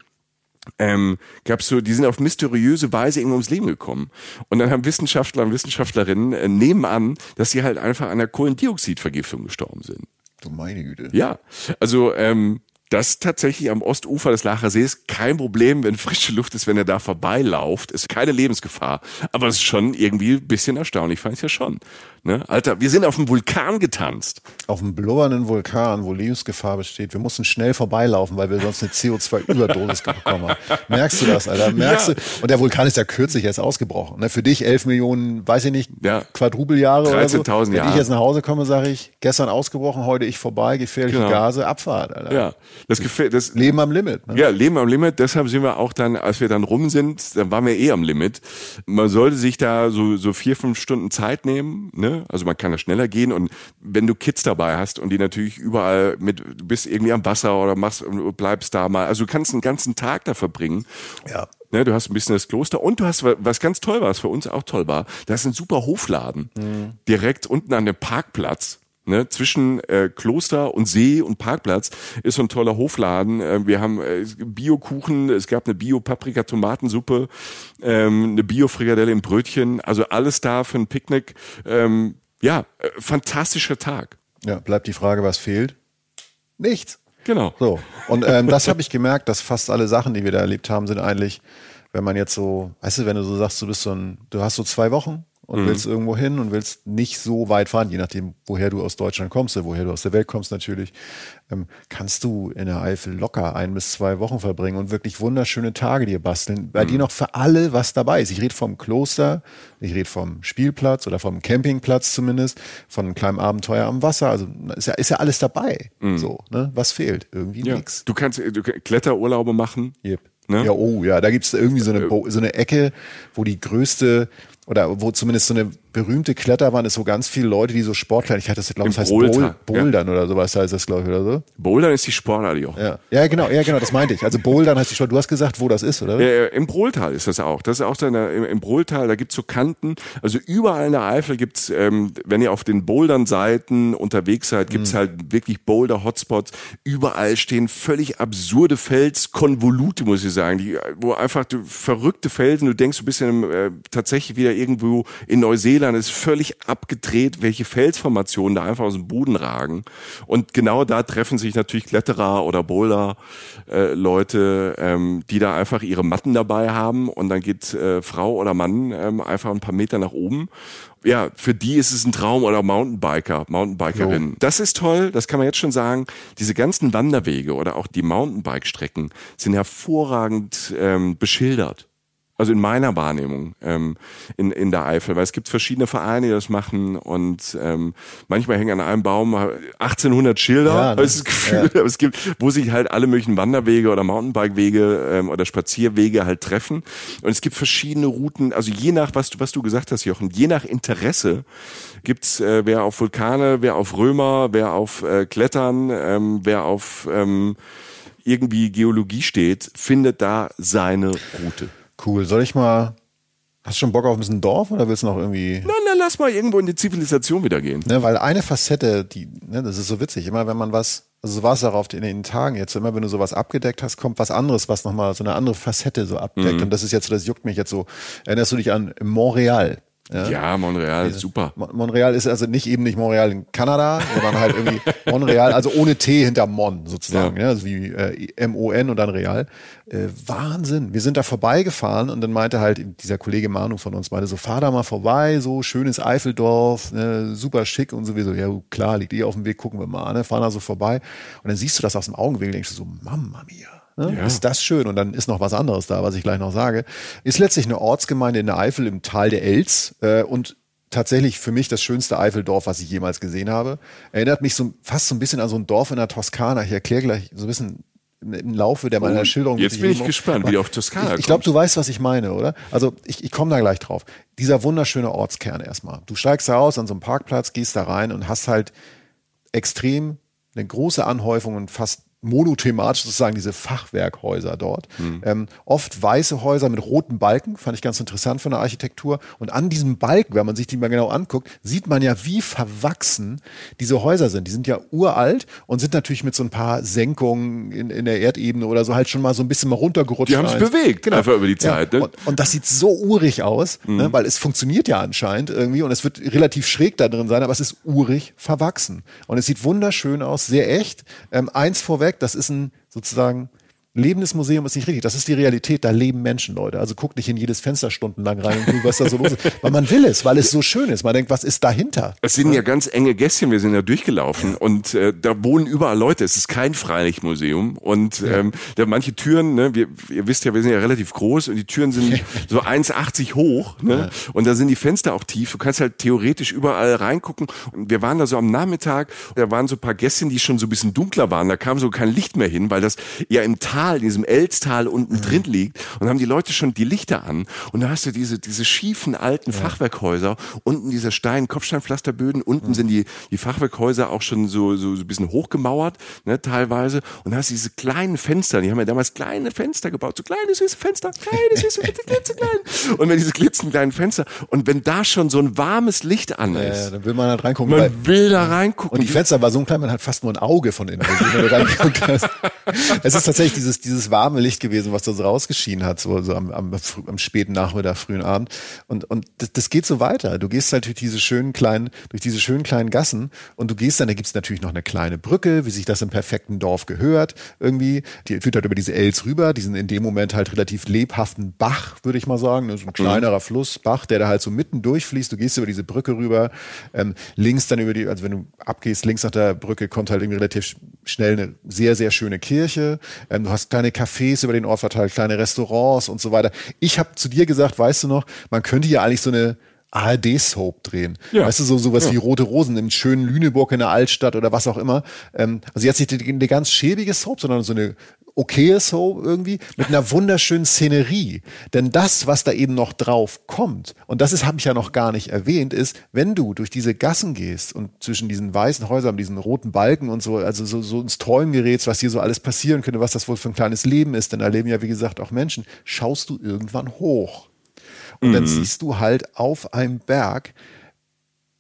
ähm, gab so, die sind auf mysteriöse Weise irgendwo ums Leben gekommen. Und dann haben Wissenschaftler und Wissenschaftlerinnen äh, nehmen an, dass sie halt einfach an einer Kohlendioxidvergiftung gestorben sind. Du meine Güte. Ja, also ähm, das tatsächlich am Ostufer des Lacher Sees kein Problem, wenn frische Luft ist, wenn er da vorbeilauft. Ist keine Lebensgefahr. Aber es ist schon irgendwie ein bisschen erstaunlich, fand ich ja schon. Ne? Alter, wir sind auf dem Vulkan getanzt. Auf einem blubbernden Vulkan, wo Lebensgefahr besteht. Wir mussten schnell vorbeilaufen, weil wir sonst eine CO2-Überdosis bekommen haben. Merkst du das, Alter? Merkst ja. du? Und der Vulkan ist ja kürzlich erst ausgebrochen. Ne? Für dich elf Millionen, weiß ich nicht, ja. Quadrupeljahre oder so. Jahre. Wenn ich jetzt nach Hause komme, sage ich, gestern ausgebrochen, heute ich vorbei, gefährliche genau. Gase, Abfahrt, Alter. Ja. Das gefällt, das Leben am Limit. Ne? Ja, Leben am Limit. Deshalb sind wir auch dann, als wir dann rum sind, dann waren wir eh am Limit. Man sollte sich da so, so vier, fünf Stunden Zeit nehmen, ne? Also man kann da schneller gehen und wenn du Kids dabei hast und die natürlich überall mit, du bist irgendwie am Wasser oder machst, bleibst da mal, also du kannst einen ganzen Tag da verbringen. Ja. Ne, du hast ein bisschen das Kloster und du hast, was ganz toll war, was für uns auch toll war, da ist ein super Hofladen. Mhm. Direkt unten an dem Parkplatz. Ne, zwischen äh, Kloster und See und Parkplatz ist so ein toller Hofladen. Äh, wir haben äh, Bio-Kuchen, es gab eine Bio-Paprika-Tomatensuppe, ähm, eine Bio-Frikadelle im Brötchen, also alles da für ein Picknick. Ähm, ja, äh, fantastischer Tag. Ja, bleibt die Frage, was fehlt? Nichts. Genau. So. Und ähm, das habe ich gemerkt, dass fast alle Sachen, die wir da erlebt haben, sind eigentlich, wenn man jetzt so, weißt du, wenn du so sagst, du bist so ein, du hast so zwei Wochen und mhm. willst irgendwo hin und willst nicht so weit fahren, je nachdem, woher du aus Deutschland kommst, oder woher du aus der Welt kommst natürlich, ähm, kannst du in der Eifel locker ein bis zwei Wochen verbringen und wirklich wunderschöne Tage dir basteln, bei mhm. dir noch für alle was dabei ist. Ich rede vom Kloster, ich rede vom Spielplatz oder vom Campingplatz zumindest, von einem kleinen Abenteuer am Wasser, also ist ja, ist ja alles dabei. Mhm. So, ne? Was fehlt? Irgendwie ja. nichts. Du kannst du, Kletterurlaube machen. Yep. Ne? Ja, oh ja, da gibt's irgendwie so eine, äh, so eine Ecke, wo die größte oder wo zumindest so eine berühmte Kletterwand ist, wo ganz viele Leute, die so Sportler, ich hatte das, glaube ich, das heißt Bouldern Bouldern ja. oder sowas heißt das, glaube ich, oder so. Bouldern ist die Sportart, auch. Ja. ja, genau, ja, genau, das meinte ich. Also Bouldern heißt die Sport. Du hast gesagt, wo das ist, oder? Ja, Im Brohltal ist das auch. Das ist auch so eine, im, im Brohltal, da gibt's so Kanten. Also überall in der Eifel gibt's, ähm, wenn ihr auf den Bouldern-Seiten unterwegs seid, gibt's mhm. halt wirklich Boulder-Hotspots. Überall stehen völlig absurde Felskonvolute, muss ich sagen, die, wo einfach du, verrückte Felsen, du denkst, du bist in einem, äh, tatsächlich wieder irgendwo in Neuseeland, ist völlig abgedreht, welche Felsformationen da einfach aus dem Boden ragen. Und genau da treffen sich natürlich Kletterer oder Boulder äh, Leute, ähm, die da einfach ihre Matten dabei haben und dann geht äh, Frau oder Mann ähm, einfach ein paar Meter nach oben ja, für die ist es ein Traum oder Mountainbiker, Mountainbikerin. Das ist toll, das kann man jetzt schon sagen. Diese ganzen Wanderwege oder auch die Mountainbike-Strecken sind hervorragend ähm, beschildert. Also in meiner Wahrnehmung ähm, in, in der Eifel, weil es gibt verschiedene Vereine, die das machen und ähm, manchmal hängen an einem Baum 1800 Schilder, ja, ne? das Gefühl, ja. es gibt, wo sich halt alle möglichen Wanderwege oder Mountainbike-Wege ähm, oder Spazierwege halt treffen und es gibt verschiedene Routen, also je nach, was du, was du gesagt hast, Jochen, je nach Interesse gibt's äh, wer auf Vulkane, wer auf Römer, wer auf äh, Klettern, ähm, wer auf ähm, irgendwie Geologie steht, findet da seine Route. Cool. Soll ich mal. Hast du schon Bock auf ein bisschen Dorf oder willst du noch irgendwie. Na, na, lass mal irgendwo in die Zivilisation wieder gehen. Ne, weil eine Facette, die, ne, das ist so witzig, immer wenn man was, also so war es auch auf den, in den Tagen jetzt, immer wenn du sowas abgedeckt hast, kommt was anderes, was nochmal so eine andere Facette so abdeckt. Mhm. Und das ist jetzt so, das juckt mich jetzt so. Erinnerst du dich an Montreal? Ja, ja Montreal ist super. Montreal ist also nicht eben nicht Montreal in Kanada, sondern halt irgendwie Montreal, also ohne T hinter Mon sozusagen, ja, ja also wie äh, M-O-N und dann Real. Äh, Wahnsinn. Wir sind da vorbeigefahren und dann meinte halt dieser Kollege Manu von uns, meinte so, fahr da mal vorbei, so schönes Eifeldorf, ne, super schick und sowieso. Ja, klar, liegt eh auf dem Weg, gucken wir mal, ne, fahren da so vorbei. Und dann siehst du das aus dem Augenwinkel, denkst du so, Mamma mia. Ne? Ja. Ist das schön? Und dann ist noch was anderes da, was ich gleich noch sage. Ist letztlich eine Ortsgemeinde in der Eifel im Tal der Elz äh, und tatsächlich für mich das schönste Eifeldorf, was ich jemals gesehen habe. Erinnert mich so fast so ein bisschen an so ein Dorf in der Toskana. Ich erkläre gleich so ein bisschen im Laufe der meiner oh, Schilderung. Jetzt bin ich gespannt, wie auf Toskana Ich, ich glaube, du weißt, was ich meine, oder? Also ich, ich komme da gleich drauf. Dieser wunderschöne Ortskern erstmal. Du steigst da aus an so einem Parkplatz, gehst da rein und hast halt extrem eine große Anhäufung und fast monothematisch sozusagen diese Fachwerkhäuser dort. Mhm. Ähm, oft weiße Häuser mit roten Balken, fand ich ganz interessant von der Architektur. Und an diesem Balken, wenn man sich die mal genau anguckt, sieht man ja, wie verwachsen diese Häuser sind. Die sind ja uralt und sind natürlich mit so ein paar Senkungen in, in der Erdebene oder so halt schon mal so ein bisschen mal runtergerutscht. Die haben sich bewegt, genau. einfach über die Zeit. Ja. Ne? Und, und, das sieht so urig aus, mhm. ne? weil es funktioniert ja anscheinend irgendwie und es wird relativ schräg da drin sein, aber es ist urig verwachsen. Und es sieht wunderschön aus, sehr echt. Ähm, eins vorweg, weg. Das ist ein sozusagen lebendes Museum ist nicht richtig. Das ist die Realität. Da leben Menschen, Leute. Also guck nicht in jedes Fenster stundenlang rein und guck, was da so los ist. Weil man will es, weil es so schön ist. Man denkt, was ist dahinter? Es sind ja ganz enge Gässchen. Wir sind ja durchgelaufen und äh, da wohnen überall Leute. Es ist kein Freilichtmuseum und ähm, da manche Türen, ne, wir, ihr wisst ja, wir sind ja relativ groß und die Türen sind so 1,80 hoch ne? Ja. und da sind die Fenster auch tief. Du kannst halt theoretisch überall reingucken. Und wir waren da so am Nachmittag. Da waren so ein paar Gässchen, die schon so ein bisschen dunkler waren. Da kam so kein Licht mehr hin, weil das ja im Tag Tal, in diesem Elztal unten mhm. drin liegt und haben die Leute schon die Lichter an und da hast du diese, diese schiefen alten ja. Fachwerkhäuser, unten diese Stein, Kopfsteinpflasterböden, unten mhm. sind die, die Fachwerkhäuser auch schon so, so, so ein bisschen hochgemauert, ne, teilweise und da hast du diese kleinen Fenster, die haben ja damals kleine Fenster gebaut, so kleine süße Fenster, kleine süße Fenster, klitzeklein und wenn diese klitzekleinen Fenster und wenn da schon so ein warmes Licht an ist, ja, dann will man halt reingucken. Man will da reingucken. Und die Fenster war so klein, man hat fast nur ein Auge von innen. Es ist tatsächlich dieses dieses, dieses warme Licht gewesen, was da so rausgeschienen hat, so, so am, am, am späten Nachmittag, frühen Abend. Und, und das, das geht so weiter. Du gehst halt durch diese schönen kleinen, durch diese schönen kleinen Gassen und du gehst dann, da gibt's natürlich noch eine kleine Brücke, wie sich das im perfekten Dorf gehört, irgendwie. Die führt halt über diese Els rüber, diesen in dem Moment halt relativ lebhaften Bach, würde ich mal sagen. So ein mhm. kleinerer mhm. Fluss, Bach, der da halt so mitten durchfließt. Du gehst über diese Brücke rüber, ähm, links dann über die, also wenn du abgehst, links nach der Brücke kommt halt irgendwie relativ schnell eine sehr, sehr schöne Kirche. Ähm, du hast kleine Cafés über den Ort verteilt, kleine Restaurants und so weiter. Ich habe zu dir gesagt, weißt du noch, man könnte ja eigentlich so eine ARD-Soap drehen. Ja. Weißt du, so sowas ja. wie Rote Rosen im schönen Lüneburg in der Altstadt oder was auch immer. Ähm, also jetzt nicht eine ganz schäbige Soap, sondern so eine okaye Soap irgendwie mit einer wunderschönen Szenerie. Denn das, was da eben noch drauf kommt, und das ist, habe ich ja noch gar nicht erwähnt, ist, wenn du durch diese Gassen gehst und zwischen diesen weißen Häusern, diesen roten Balken und so, also so, so ins Träumen gerätst, was hier so alles passieren könnte, was das wohl für ein kleines Leben ist, denn da leben ja, wie gesagt, auch Menschen, schaust du irgendwann hoch. Und mhm. dann siehst du halt auf einem Berg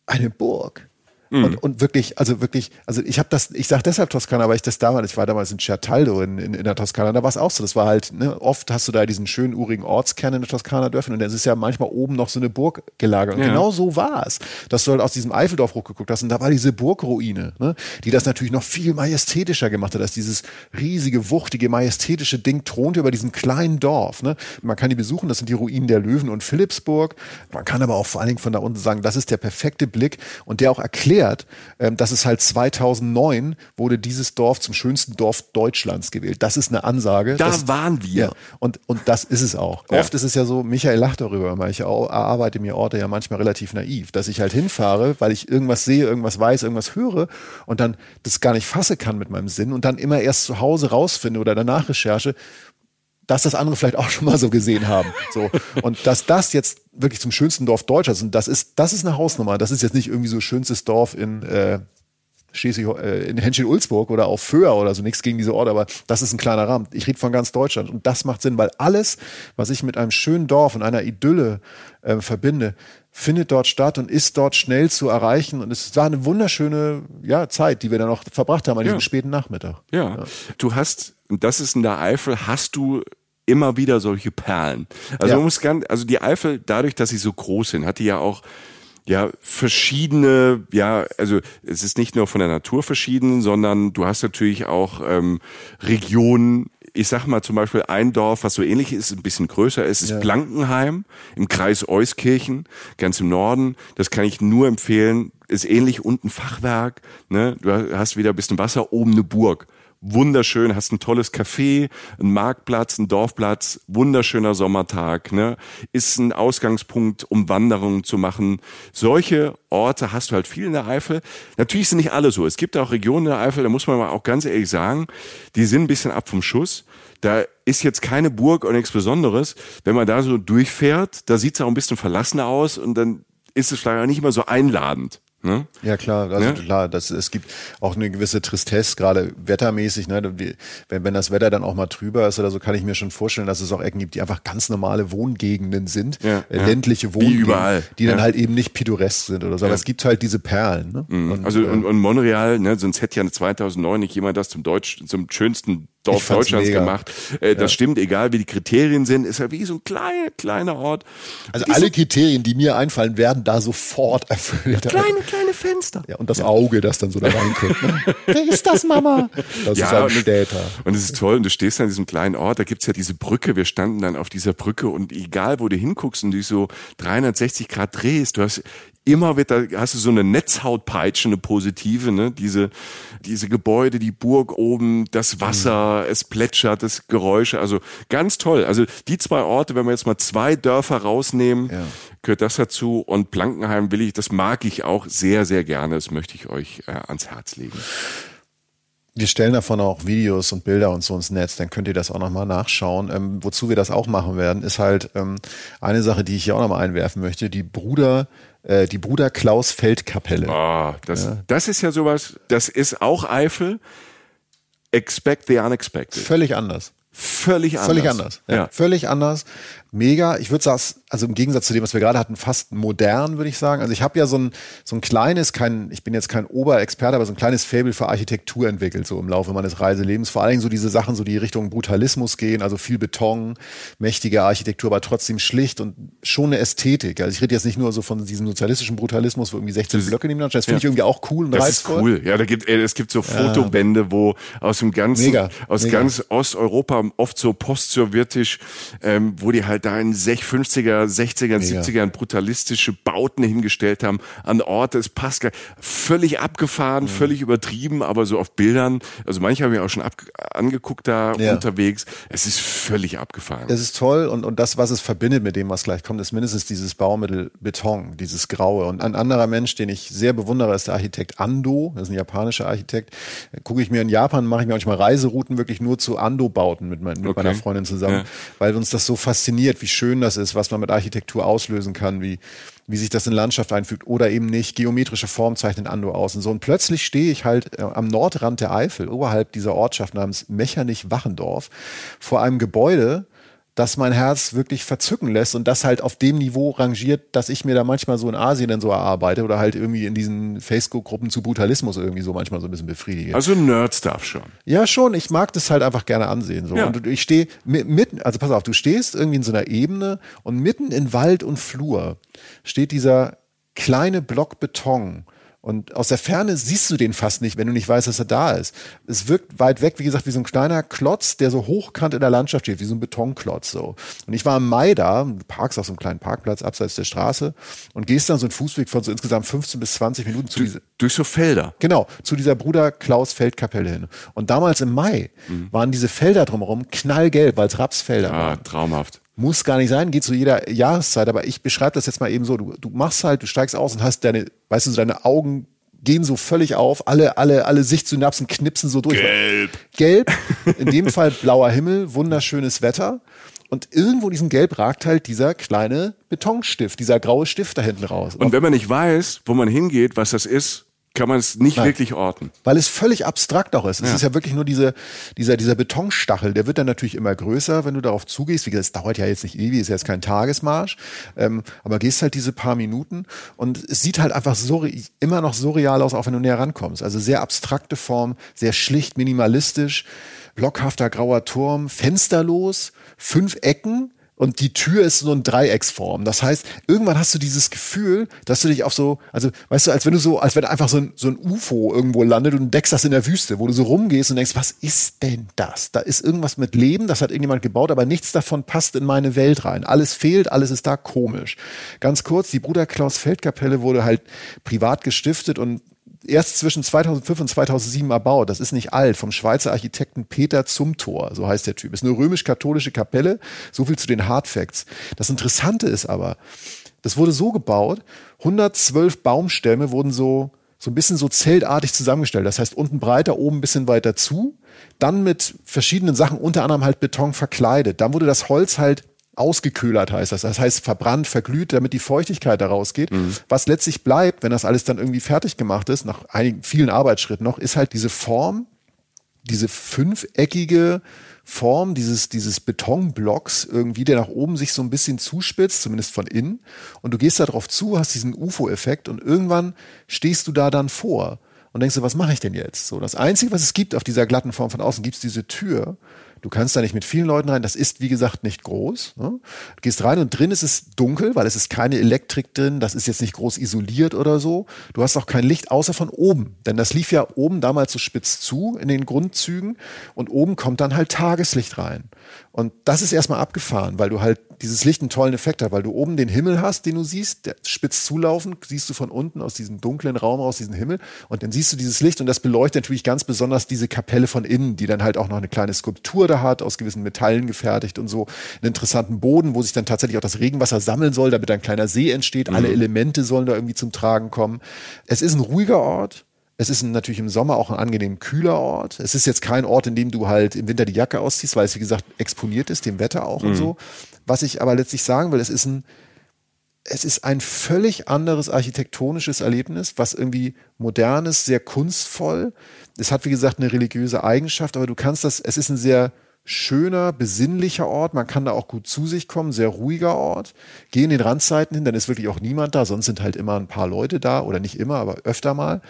eine Burg. Mhm. Und, und wirklich, also wirklich, also ich habe das, ich sage deshalb Toskana, weil ich das damals, ich war damals in Certaldo in, in, in der Toskana, da war es auch so. Das war halt, ne, oft hast du da diesen schönen urigen Ortskern in der Toskana dürfen und es ist ja manchmal oben noch so eine Burg gelagert. Und ja. genau so war es, dass du halt aus diesem Eifeldorf hochgeguckt hast und da war diese Burgruine, ne, die das natürlich noch viel majestätischer gemacht hat, dass dieses riesige, wuchtige, majestätische Ding thronte über diesem kleinen Dorf. Ne. Man kann die besuchen, das sind die Ruinen der Löwen und Philipsburg. Man kann aber auch vor allen Dingen von da unten sagen, das ist der perfekte Blick und der auch erklärt, erklärt, ähm, dass es halt 2009 wurde dieses Dorf zum schönsten Dorf Deutschlands gewählt. Das ist eine Ansage. Da das, waren wir. Ja, und, und das ist es auch. Ja. Oft ist es ja so, Michael lacht darüber, weil ich erarbeite mir Orte ja manchmal relativ naiv, dass ich halt hinfahre, weil ich irgendwas sehe, irgendwas weiß, irgendwas höre und dann das gar nicht fasse kann mit meinem Sinn und dann immer erst zu Hause rausfinde oder danach Recherche, dass das andere vielleicht auch schon mal so gesehen haben. So. Und dass das jetzt wirklich zum schönsten Dorf Deutschlands, und das ist, das ist eine Hausnummer. Das ist jetzt nicht irgendwie so schönstes Dorf in, äh, Schleswig, äh, in Henschel-Ulzburg oder auf Föhr oder so, nichts gegen diese Orte, aber das ist ein kleiner Rahmen. Ich rede von ganz Deutschland und das macht Sinn, weil alles, was ich mit einem schönen Dorf und einer Idylle äh, verbinde, findet dort statt und ist dort schnell zu erreichen. Und es war eine wunderschöne ja, Zeit, die wir dann noch verbracht haben an ja. diesem späten Nachmittag. Ja. ja. Du hast, und das ist in der Eifel, hast du immer wieder solche Perlen. Also ja. man muss ganz, also die Eifel, dadurch, dass sie so groß sind, hat die ja auch ja verschiedene, ja, also es ist nicht nur von der Natur verschieden, sondern du hast natürlich auch ähm, Regionen, ich sag mal zum Beispiel ein Dorf, was so ähnlich ist, ein bisschen größer ist, ist ja. Blankenheim im Kreis Euskirchen, ganz im Norden. Das kann ich nur empfehlen. Ist ähnlich unten Fachwerk. Ne? Du hast wieder ein bisschen Wasser, oben eine Burg wunderschön, hast ein tolles Café, einen Marktplatz, einen Dorfplatz, wunderschöner Sommertag, ne? Ist ein Ausgangspunkt, um Wanderungen zu machen. Solche Orte hast du halt viel in der Eifel. Natürlich sind nicht alle so. Es gibt auch Regionen in der Eifel, da muss man mal auch ganz ehrlich sagen, die sind ein bisschen ab vom Schuss. Da ist jetzt keine Burg oder nichts Besonderes. Wenn man da so durchfährt, da sieht es auch ein bisschen verlassen aus und dann ist es vielleicht auch nicht immer so einladend. Ne? Ja klar, also ja? klar, das, es gibt auch eine gewisse Tristesse, gerade wettermäßig. Ne? wenn, wenn das Wetter dann auch mal trüber ist oder so, kann ich mir schon vorstellen, dass es auch Ecken gibt, die einfach ganz normale Wohngegenden sind, ja, äh, ländliche Wohngegenden, überall. die dann halt eben nicht pittoresk sind oder so. Aber es gibt halt diese Perlen. Ne? Mhm. Und, also und, äh, und Montreal, ne, sonst hätte ja 2009 nicht jemand das zum Deutsch, zum schönsten Dorf Deutschlands mega. gemacht. Äh, das ja. stimmt, egal wie die Kriterien sind, ist ja wie so ein kleiner, kleiner Ort. Also alle so Kriterien, die mir einfallen, werden da sofort erfüllt. Ja, kleine, kleine Fenster. Ja, und das Auge, das dann so da reinkommt. Ne? Wer ist das, Mama? Das ja, ist ein Städter. Und es ist toll, und du stehst an diesem kleinen Ort, da gibt's ja diese Brücke, wir standen dann auf dieser Brücke und egal, wo du hinguckst und du so 360 Grad drehst, du hast immer wird da, hast du so eine Netzhautpeitsche, eine positive, ne? Diese, diese Gebäude, die Burg oben, das Wasser, mhm. es plätschert, das Geräusche, also ganz toll. Also die zwei Orte, wenn wir jetzt mal zwei Dörfer rausnehmen, ja. gehört das dazu. Und Blankenheim will ich, das mag ich auch sehr, sehr gerne. Das möchte ich euch äh, ans Herz legen. Wir stellen davon auch Videos und Bilder und so ins Netz, dann könnt ihr das auch nochmal nachschauen. Ähm, wozu wir das auch machen werden, ist halt ähm, eine Sache, die ich hier auch nochmal einwerfen möchte. Die Bruder äh, die Bruder Klaus Feldkapelle. Oh, das, ja. das ist ja sowas, das ist auch Eifel. Expect the unexpected. Völlig anders. Völlig anders. Völlig anders. Ja. ja. Völlig anders mega. Ich würde sagen, also im Gegensatz zu dem, was wir gerade hatten, fast modern, würde ich sagen. Also ich habe ja so ein, so ein kleines, kein, ich bin jetzt kein Oberexperte, aber so ein kleines Faible für Architektur entwickelt, so im Laufe meines Reiselebens. Vor allen Dingen so diese Sachen, so die Richtung Brutalismus gehen, also viel Beton, mächtige Architektur, aber trotzdem schlicht und schon eine Ästhetik. Also ich rede jetzt nicht nur so von diesem sozialistischen Brutalismus, wo irgendwie 16 das, Blöcke nebeneinander Das finde ja. ich irgendwie auch cool und das reizvoll. ist cool. Ja, da gibt, es gibt so Fotobände, wo aus dem ganzen, mega, aus mega. ganz Osteuropa, oft so postsowjetisch, ähm, wo die halt halt da in 50er, 60er, 70er brutalistische Bauten hingestellt haben an Orte. Es passt gar, völlig abgefahren, mhm. völlig übertrieben, aber so auf Bildern. Also manche habe ich auch schon ab, angeguckt da ja. unterwegs. Es ist völlig abgefahren. Es ist toll und, und das, was es verbindet mit dem, was gleich kommt, ist mindestens dieses Baumittel Beton, dieses Graue. Und ein anderer Mensch, den ich sehr bewundere, ist der Architekt Ando. Das ist ein japanischer Architekt. Gucke ich mir in Japan, mache ich mir manchmal Reiserouten wirklich nur zu Ando-Bauten mit, mein, mit okay. meiner Freundin zusammen, ja. weil uns das so fasziniert, wie schön das ist, was man mit Architektur auslösen kann, wie, wie sich das in Landschaft einfügt oder eben nicht. Geometrische Form zeichnen Ando aus und so. Und plötzlich stehe ich halt äh, am Nordrand der Eifel, oberhalb dieser Ortschaft namens Mechernich-Wachendorf, vor einem Gebäude, das mein Herz wirklich verzücken lässt und das halt auf dem Niveau rangiert, dass ich mir da manchmal so in Asien dann so erarbeite oder halt irgendwie in diesen Facebook-Gruppen zu Brutalismus irgendwie so manchmal so ein bisschen befriedige. Also Nerd-Stuff schon. Ja, schon. Ich mag das halt einfach gerne ansehen. So. Ja. Und ich stehe mitten, also pass auf, du stehst irgendwie in so einer Ebene und mitten in Wald und Flur steht dieser kleine Block Beton und aus der Ferne siehst du den fast nicht, wenn du nicht weißt, dass er da ist. Es wirkt weit weg, wie gesagt, wie so ein kleiner Klotz, der so hochkant in der Landschaft steht, wie so ein Betonklotz so. Und ich war im Mai da, du parkst auf so einem kleinen Parkplatz abseits der Straße und gehst dann so einen Fußweg von so insgesamt 15 bis 20 Minuten zu dieser durch so Felder. Genau, zu dieser Bruder Klaus Feldkapelle hin. Und damals im Mai mhm. waren diese Felder drumherum knallgelb, weil es Rapsfelder ah, waren. traumhaft muss gar nicht sein, geht zu jeder Jahreszeit, aber ich beschreibe das jetzt mal eben so, du, du machst halt, du steigst aus und hast deine, weißt du, deine Augen gehen so völlig auf, alle, alle, alle Sichtsynapsen knipsen so durch. Gelb. Gelb, in dem Fall blauer Himmel, wunderschönes Wetter. Und irgendwo in diesem Gelb ragt halt dieser kleine Betonstift, dieser graue Stift da hinten raus. Und wenn man nicht weiß, wo man hingeht, was das ist, kann man es nicht Nein. wirklich orten. Weil es völlig abstrakt auch ist. Es ja. ist ja wirklich nur diese, dieser, dieser Betonstachel, der wird dann natürlich immer größer, wenn du darauf zugehst. Wie gesagt, es dauert ja jetzt nicht ewig, ist jetzt kein Tagesmarsch, ähm, aber gehst halt diese paar Minuten und es sieht halt einfach so immer noch surreal aus, auch wenn du näher rankommst. Also sehr abstrakte Form, sehr schlicht, minimalistisch, blockhafter grauer Turm, fensterlos, fünf Ecken, und die Tür ist so ein Dreiecksform. Das heißt, irgendwann hast du dieses Gefühl, dass du dich auf so, also weißt du, als wenn du so, als wenn einfach so ein, so ein UFO irgendwo landet und entdeckst das in der Wüste, wo du so rumgehst und denkst, was ist denn das? Da ist irgendwas mit Leben, das hat irgendjemand gebaut, aber nichts davon passt in meine Welt rein. Alles fehlt, alles ist da komisch. Ganz kurz, die Bruder Klaus Feldkapelle wurde halt privat gestiftet und erst zwischen 2005 und 2007 erbaut. Das ist nicht alt. Vom Schweizer Architekten Peter Zumthor, so heißt der Typ. Ist eine römisch-katholische Kapelle. So viel zu den Hard Facts. Das Interessante ist aber, das wurde so gebaut, 112 Baumstämme wurden so, so ein bisschen so zeltartig zusammengestellt. Das heißt, unten breiter, oben ein bisschen weiter zu. Dann mit verschiedenen Sachen, unter anderem halt Beton verkleidet. Dann wurde das Holz halt ausgeköhlert heißt das. Das heißt verbrannt, verglüht, damit die Feuchtigkeit da rausgeht. Mhm. Was letztlich bleibt, wenn das alles dann irgendwie fertig gemacht ist, nach einigen, vielen Arbeitsschritten noch, ist halt diese Form, diese fünfeckige Form dieses, dieses Betonblocks irgendwie, der nach oben sich so ein bisschen zuspitzt, zumindest von innen. Und du gehst da drauf zu, hast diesen UFO-Effekt und irgendwann stehst du da dann vor und denkst du, was mache ich denn jetzt? So, das Einzige, was es gibt auf dieser glatten Form von außen, gibt es diese Tür. Du kannst da nicht mit vielen Leuten rein. Das ist, wie gesagt, nicht groß. Ne? Du gehst rein und drin ist es dunkel, weil es ist keine Elektrik drin. Das ist jetzt nicht groß isoliert oder so. Du hast auch kein Licht außer von oben. Denn das lief ja oben damals so spitz zu in den Grundzügen. Und oben kommt dann halt Tageslicht rein. Und das ist erstmal abgefahren, weil du halt dieses Licht einen tollen Effekt hat, weil du oben den Himmel hast, den du siehst, der spitz zulaufen, siehst du von unten aus diesem dunklen Raum aus diesen Himmel und dann siehst du dieses Licht und das beleuchtet natürlich ganz besonders diese Kapelle von innen, die dann halt auch noch eine kleine Skulptur da hat, aus gewissen Metallen gefertigt und so, einen interessanten Boden, wo sich dann tatsächlich auch das Regenwasser sammeln soll, damit ein kleiner See entsteht, mhm. alle Elemente sollen da irgendwie zum Tragen kommen. Es ist ein ruhiger Ort, es ist natürlich im Sommer auch ein angenehm kühler Ort. Es ist jetzt kein Ort, in dem du halt im Winter die Jacke ausziehst, weil es, wie gesagt, exponiert ist, dem Wetter auch mhm. und so. Was ich aber letztlich sagen will, es ist ein, es ist ein völlig anderes architektonisches Erlebnis, was irgendwie modern ist, sehr kunstvoll. Es hat, wie gesagt, eine religiöse Eigenschaft, aber du kannst das, es ist ein sehr schöner, besinnlicher Ort. Man kann da auch gut zu sich kommen, sehr ruhiger Ort. Geh in den Randzeiten hin, dann ist wirklich auch niemand da, sonst sind halt immer ein paar Leute da oder nicht immer, aber öfter mal.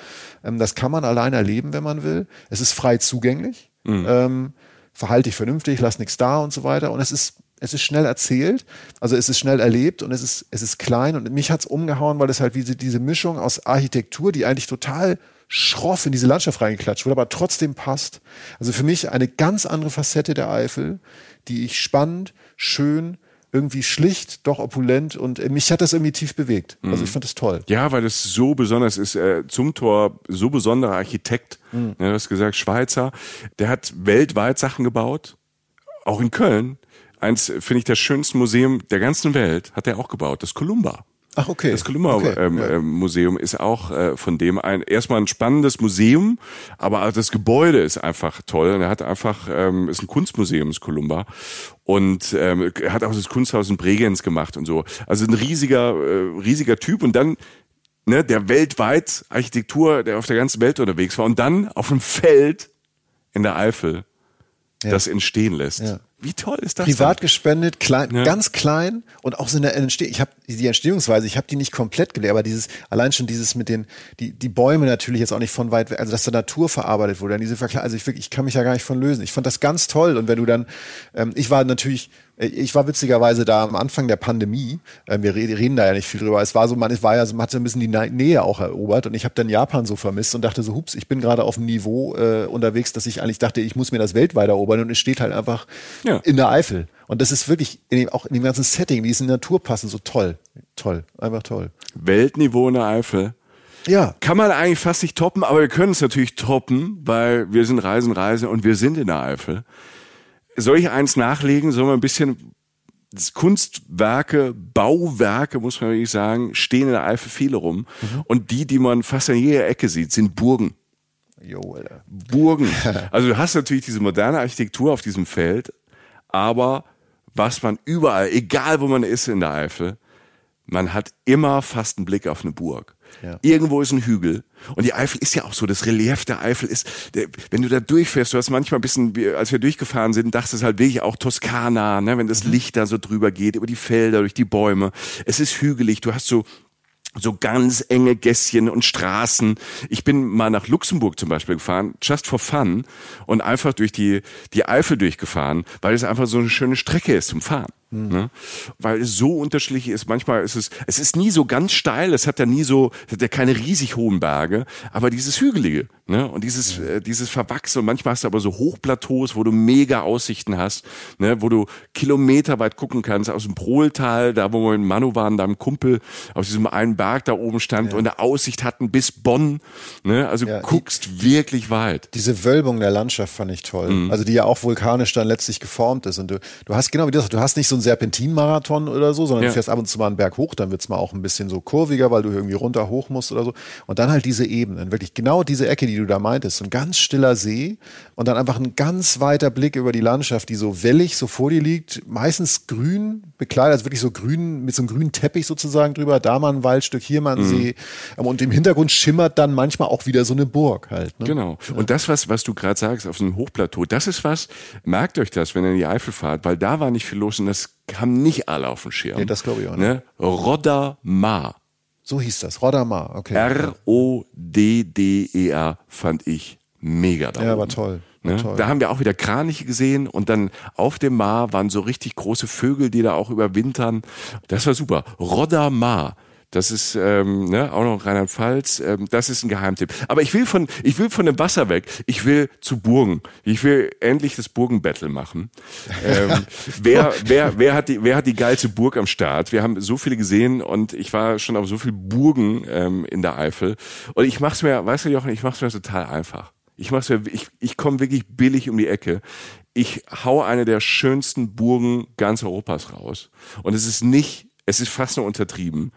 Ähm, das kann man allein erleben, wenn man will. Es ist frei zugänglich. Mhm. Ähm, verhalte dich vernünftig, lass nichts da und so weiter. Und es ist es ist schnell erzählt, also es ist schnell erlebt und es ist, es ist klein und mich hat's umgehauen, weil es halt wie diese Mischung aus Architektur, die eigentlich total schroff in diese Landschaft reingeklatscht wurde, aber trotzdem passt. Also für mich eine ganz andere Facette der Eifel, die ich spannend, schön, irgendwie schlicht, doch opulent und mich hat das irgendwie tief bewegt. Also ich mhm. fand das toll. Ja, weil es so besonders ist. Äh, zum Tor so besonderer Architekt, mhm. ja, du hast gesagt Schweizer, der hat weltweit Sachen gebaut, auch in Köln eins, finde ich, das schönste Museum der ganzen Welt hat er auch gebaut, das Columba. Ach, okay. Das Columba okay. ähm, ja. Ähm, Museum ist auch äh, von dem ein erstmal ein spannendes Museum, aber das Gebäude ist einfach toll. Und er hat einfach ähm, ist ein Kunstmuseum, das Columba, und ähm, er hat auch das Kunsthaus in Bregenz gemacht und so. Also ein riesiger, äh, riesiger Typ und dann ne, der weltweit Architektur, der auf der ganzen Welt unterwegs war und dann auf dem Feld in der Eifel ja. das entstehen lässt. Ja. Wie toll ist das? Privat denn? gespendet, klein, ja. ganz klein und auch so eine Entstehung. Ich habe die Entstehungsweise, ich habe die nicht komplett gelehrt, aber dieses allein schon dieses mit den die die Bäume natürlich jetzt auch nicht von weit weg, also dass der Natur verarbeitet wurde, dann diese Verkle also ich wirklich, ich kann mich ja gar nicht von lösen. Ich fand das ganz toll und wenn du dann, ähm, ich war natürlich ich war witzigerweise da am Anfang der Pandemie. Ähm, wir reden da ja nicht viel drüber. Es war so, man, war ja, man hatte ein bisschen die Nähe auch erobert und ich habe dann Japan so vermisst und dachte so, hups, ich bin gerade auf einem Niveau äh, unterwegs, dass ich eigentlich dachte, ich muss mir das weltweit erobern und es steht halt einfach ja. in der Eifel. Und das ist wirklich in dem, auch in dem ganzen Setting, wie es in der Natur passen, so toll, toll, einfach toll. Weltniveau in der Eifel. Ja. Kann man eigentlich fast nicht toppen, aber wir können es natürlich toppen, weil wir sind Reisen, Reisen und wir sind in der Eifel. Soll ich eins nachlegen? Sollen wir ein bisschen Kunstwerke, Bauwerke, muss man wirklich sagen, stehen in der Eifel viele rum. Mhm. Und die, die man fast an jeder Ecke sieht, sind Burgen. Jo, Alter. Burgen. Also du hast natürlich diese moderne Architektur auf diesem Feld, aber was man überall, egal wo man ist in der Eifel, man hat immer fast einen Blick auf eine Burg. Ja. Irgendwo ist ein Hügel. Und die Eifel ist ja auch so, das Relief der Eifel ist, der, wenn du da durchfährst, du hast manchmal ein bisschen, als wir durchgefahren sind, dachtest halt wirklich auch Toskana, ne, wenn das mhm. Licht da so drüber geht, über die Felder, durch die Bäume. Es ist hügelig, du hast so so ganz enge Gässchen und Straßen. Ich bin mal nach Luxemburg zum Beispiel gefahren, just for fun, und einfach durch die, die Eifel durchgefahren, weil es einfach so eine schöne Strecke ist zum Fahren. Mhm. Ne? Weil es so unterschiedlich ist. Manchmal ist es, es ist nie so ganz steil, es hat ja nie so, es hat ja keine riesig hohen Berge, aber dieses Hügelige, ne? Und dieses, mhm. äh, dieses Verwachse. Und manchmal hast du aber so Hochplateaus, wo du mega Aussichten hast, ne? Wo du Kilometer weit gucken kannst, aus dem Prohltal, da wo wir in Manu waren, da im Kumpel, aus diesem einen Berg da oben stand ja. und eine Aussicht hatten bis Bonn, ne? Also ja, guckst die, wirklich weit. Diese Wölbung der Landschaft fand ich toll. Mhm. Also die ja auch vulkanisch dann letztlich geformt ist. Und du, du hast genau wie das, du hast nicht so ein Serpentinmarathon oder so, sondern ja. du fährst ab und zu mal einen Berg hoch, dann wird es mal auch ein bisschen so kurviger, weil du irgendwie runter hoch musst oder so. Und dann halt diese Ebenen, wirklich genau diese Ecke, die du da meintest, so ein ganz stiller See und dann einfach ein ganz weiter Blick über die Landschaft, die so wellig so vor dir liegt, meistens grün bekleidet, also wirklich so grün, mit so einem grünen Teppich sozusagen drüber, da mal ein Waldstück, hier mal ein mhm. See. Und im Hintergrund schimmert dann manchmal auch wieder so eine Burg halt. Ne? Genau. Und das, was, was du gerade sagst, auf so einem Hochplateau, das ist was, merkt euch das, wenn ihr in die Eifel fahrt, weil da war nicht viel los und das haben nicht alle auf dem Schirm. Nee, das glaube ich auch nicht. Ne? Rodamar. So hieß das, Rodamar, okay. R-O-D-D-E-R fand ich mega da Ja, war toll. Ne? Toll. Da haben wir auch wieder Kraniche gesehen und dann auf dem Mar waren so richtig große Vögel, die da auch überwintern. Das war super. Rodamar. Das ist ähm, ne, auch noch Rheinland-Pfalz. Ähm, das ist ein Geheimtipp. Aber ich will von ich will von dem Wasser weg. Ich will zu Burgen. Ich will endlich das Burgenbattle machen. Ähm, wer wer wer hat die wer hat die geilste Burg am Start? Wir haben so viele gesehen und ich war schon auf so viel Burgen ähm, in der Eifel. Und ich mach's mir, weißt du Jochen, ich mach's mir total einfach. Ich mach's mir, ich ich komme wirklich billig um die Ecke ich hau eine der schönsten Burgen ganz Europas raus. Und es ist nicht, es ist fast nur untertrieben.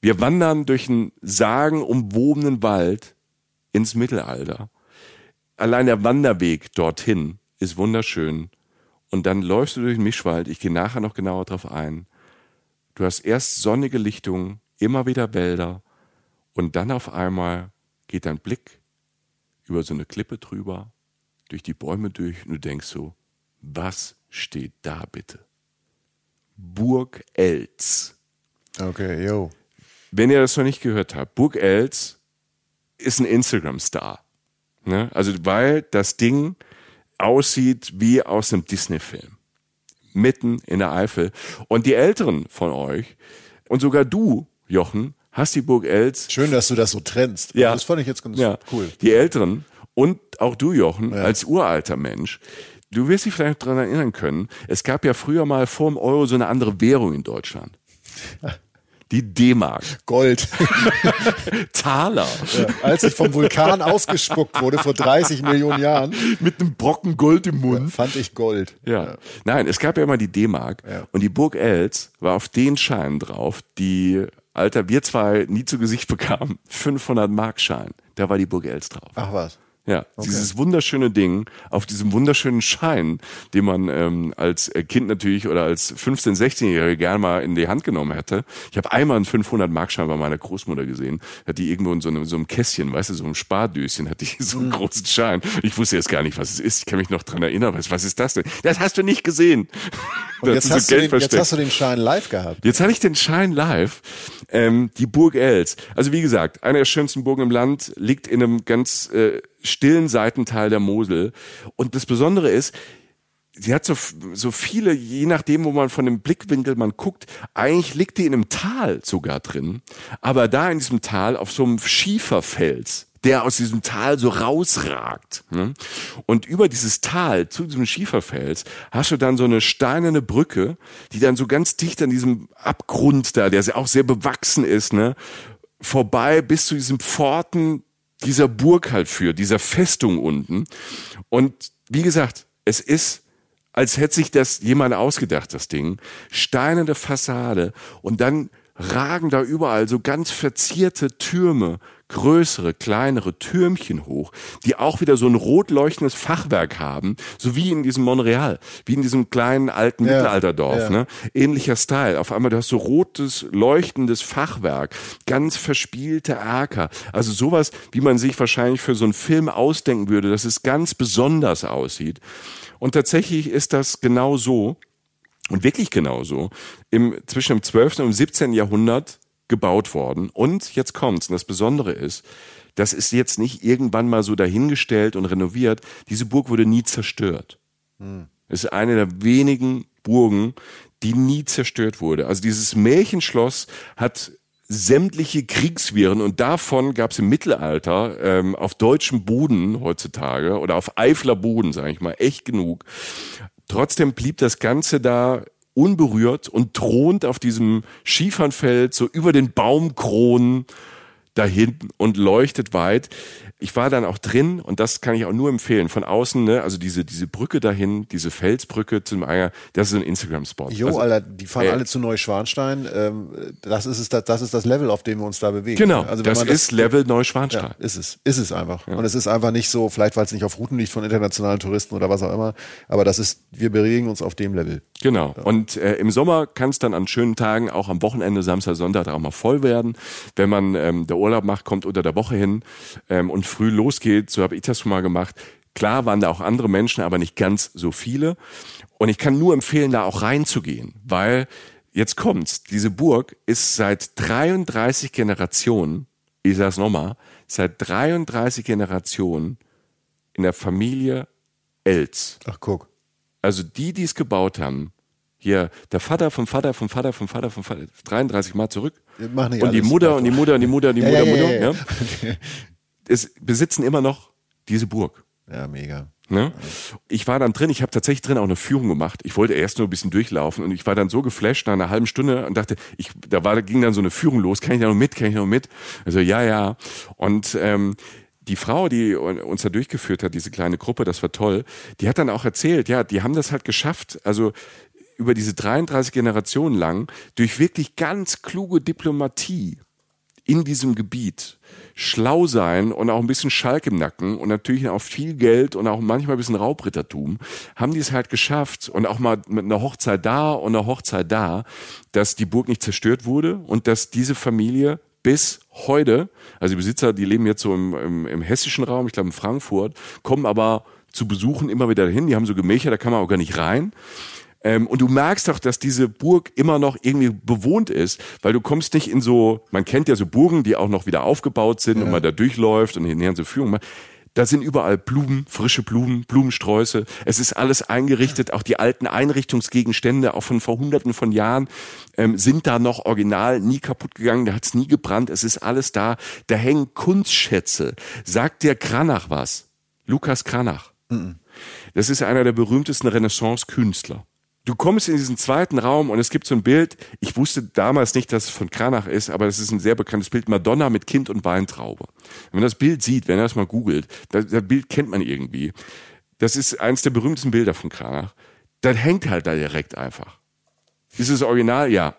Wir wandern durch einen sagenumwobenen Wald ins Mittelalter. Allein der Wanderweg dorthin ist wunderschön. Und dann läufst du durch den Mischwald. Ich gehe nachher noch genauer drauf ein. Du hast erst sonnige Lichtungen, immer wieder Wälder. Und dann auf einmal geht dein Blick über so eine Klippe drüber, durch die Bäume durch und du denkst so, was steht da bitte? Burg Elz. Okay, yo. Wenn ihr das noch nicht gehört habt, Burg Els ist ein Instagram-Star. Ne? Also, weil das Ding aussieht wie aus einem Disney-Film. Mitten in der Eifel. Und die Älteren von euch und sogar du, Jochen, hast die Burg Els. Schön, dass du das so trennst. Ja. Das fand ich jetzt ganz ja. cool. Die Älteren und auch du, Jochen, ja. als uralter Mensch, du wirst dich vielleicht daran erinnern können, es gab ja früher mal vor dem Euro so eine andere Währung in Deutschland. Die D-Mark. Gold. Taler. Ja, als ich vom Vulkan ausgespuckt wurde vor 30 Millionen Jahren. Mit einem Brocken Gold im Mund. Ja, fand ich Gold. Ja. ja. Nein, es gab ja immer die D-Mark. Und die Burg Els war auf den Scheinen drauf, die, Alter, wir zwei nie zu Gesicht bekamen. 500 Mark Schein. Da war die Burg Els drauf. Ach was. Ja, okay. dieses wunderschöne Ding auf diesem wunderschönen Schein, den man ähm, als Kind natürlich oder als 15-, 16-Jährige gerne mal in die Hand genommen hätte. Ich habe einmal einen 500-Mark-Schein bei meiner Großmutter gesehen. Hat die irgendwo in so einem, so einem Kästchen, weißt du, so einem Spardöschen, hat die so einen mhm. großen Schein. Ich wusste jetzt gar nicht, was es ist. Ich kann mich noch dran erinnern. Was, was ist das denn? Das hast du nicht gesehen. Und jetzt, hast so den, jetzt, hast du den, Schein live gehabt. Jetzt hatte ich den Schein live. Ähm, die Burg Els. Also wie gesagt, eine der schönsten Burgen im Land liegt in einem ganz äh, stillen Seitental der Mosel. Und das Besondere ist, sie hat so, so viele, je nachdem, wo man von dem Blickwinkel man guckt, eigentlich liegt die in einem Tal sogar drin. Aber da in diesem Tal auf so einem Schieferfels, der aus diesem Tal so rausragt. Ne? Und über dieses Tal zu diesem Schieferfels hast du dann so eine steinerne Brücke, die dann so ganz dicht an diesem Abgrund da, der auch sehr bewachsen ist, ne? vorbei bis zu diesem Pforten dieser Burg halt führt, dieser Festung unten. Und wie gesagt, es ist, als hätte sich das jemand ausgedacht, das Ding. Steinerne Fassade und dann ragen da überall so ganz verzierte Türme, größere, kleinere Türmchen hoch, die auch wieder so ein rot leuchtendes Fachwerk haben, so wie in diesem Montreal, wie in diesem kleinen alten ja, Mittelalterdorf, ja. ne? Ähnlicher Style. Auf einmal du hast so rotes, leuchtendes Fachwerk, ganz verspielte Erker. Also sowas, wie man sich wahrscheinlich für so einen Film ausdenken würde, dass es ganz besonders aussieht. Und tatsächlich ist das genau so. Und wirklich genauso. Im, zwischen dem 12. und dem 17. Jahrhundert gebaut worden. Und jetzt kommt's. Und das Besondere ist, das ist jetzt nicht irgendwann mal so dahingestellt und renoviert. Diese Burg wurde nie zerstört. Hm. Es ist eine der wenigen Burgen, die nie zerstört wurde. Also dieses Märchenschloss hat sämtliche Kriegsviren und davon gab es im Mittelalter ähm, auf deutschem Boden heutzutage oder auf Eifler Boden, sage ich mal, echt genug. Trotzdem blieb das Ganze da unberührt und thront auf diesem Schiefernfeld so über den Baumkronen dahin und leuchtet weit ich war dann auch drin und das kann ich auch nur empfehlen. Von außen, ne, also diese, diese Brücke dahin, diese Felsbrücke zum Eier, das ist ein Instagram-Spot. Jo, also, Alter, die fahren äh, alle zu Neuschwanstein. Ähm, das ist es, das ist das Level, auf dem wir uns da bewegen. Genau, also das, das ist Level Neuschwanstein. Ja, ist es, ist es einfach. Ja. Und es ist einfach nicht so, vielleicht weil es nicht auf Routen liegt von internationalen Touristen oder was auch immer, aber das ist, wir bewegen uns auf dem Level. Genau. Ja. Und äh, im Sommer kann es dann an schönen Tagen, auch am Wochenende, Samstag, Sonntag auch mal voll werden. Wenn man ähm, der Urlaub macht, kommt unter der Woche hin ähm, und früh losgeht, so habe ich das schon mal gemacht. Klar waren da auch andere Menschen, aber nicht ganz so viele. Und ich kann nur empfehlen, da auch reinzugehen, weil jetzt kommt's. Diese Burg ist seit 33 Generationen, ich sag's nochmal, seit 33 Generationen in der Familie Els. Ach, guck. Also die, die es gebaut haben, hier der Vater vom Vater vom Vater vom Vater vom Vater, 33 Mal zurück. und die Mutter und die Mutter und die Mutter und die Mutter, ja, Mutter, ja, ja, ja. Es besitzen immer noch diese Burg. Ja, mega. Ne? Ich war dann drin, ich habe tatsächlich drin auch eine Führung gemacht. Ich wollte erst nur ein bisschen durchlaufen und ich war dann so geflasht nach einer halben Stunde und dachte, ich, da war, ging dann so eine Führung los, kann ich da noch mit, kann ich noch mit? Also ja, ja. Und ähm, die Frau, die uns da durchgeführt hat, diese kleine Gruppe, das war toll, die hat dann auch erzählt, ja, die haben das halt geschafft, also über diese 33 Generationen lang, durch wirklich ganz kluge Diplomatie in diesem Gebiet schlau sein und auch ein bisschen Schalk im Nacken und natürlich auch viel Geld und auch manchmal ein bisschen Raubrittertum, haben die es halt geschafft und auch mal mit einer Hochzeit da und einer Hochzeit da, dass die Burg nicht zerstört wurde und dass diese Familie bis heute, also die Besitzer, die leben jetzt so im, im, im hessischen Raum, ich glaube in Frankfurt, kommen aber zu Besuchen immer wieder dahin, die haben so Gemächer, da kann man auch gar nicht rein. Ähm, und du merkst doch, dass diese Burg immer noch irgendwie bewohnt ist, weil du kommst nicht in so, man kennt ja so Burgen, die auch noch wieder aufgebaut sind ja. und man da durchläuft und hinterher so Führung macht. Da sind überall Blumen, frische Blumen, Blumensträuße. Es ist alles eingerichtet. Auch die alten Einrichtungsgegenstände, auch von vor hunderten von Jahren, ähm, sind da noch original, nie kaputt gegangen. Da hat's nie gebrannt. Es ist alles da. Da hängen Kunstschätze. Sagt der Kranach was? Lukas Kranach. Mhm. Das ist einer der berühmtesten Renaissance-Künstler. Du kommst in diesen zweiten Raum und es gibt so ein Bild, ich wusste damals nicht, dass es von Kranach ist, aber es ist ein sehr bekanntes Bild, Madonna mit Kind und Weintraube. Wenn man das Bild sieht, wenn er das mal googelt, das, das Bild kennt man irgendwie. Das ist eines der berühmtesten Bilder von Kranach. Das hängt halt da direkt einfach. Ist es original? Ja.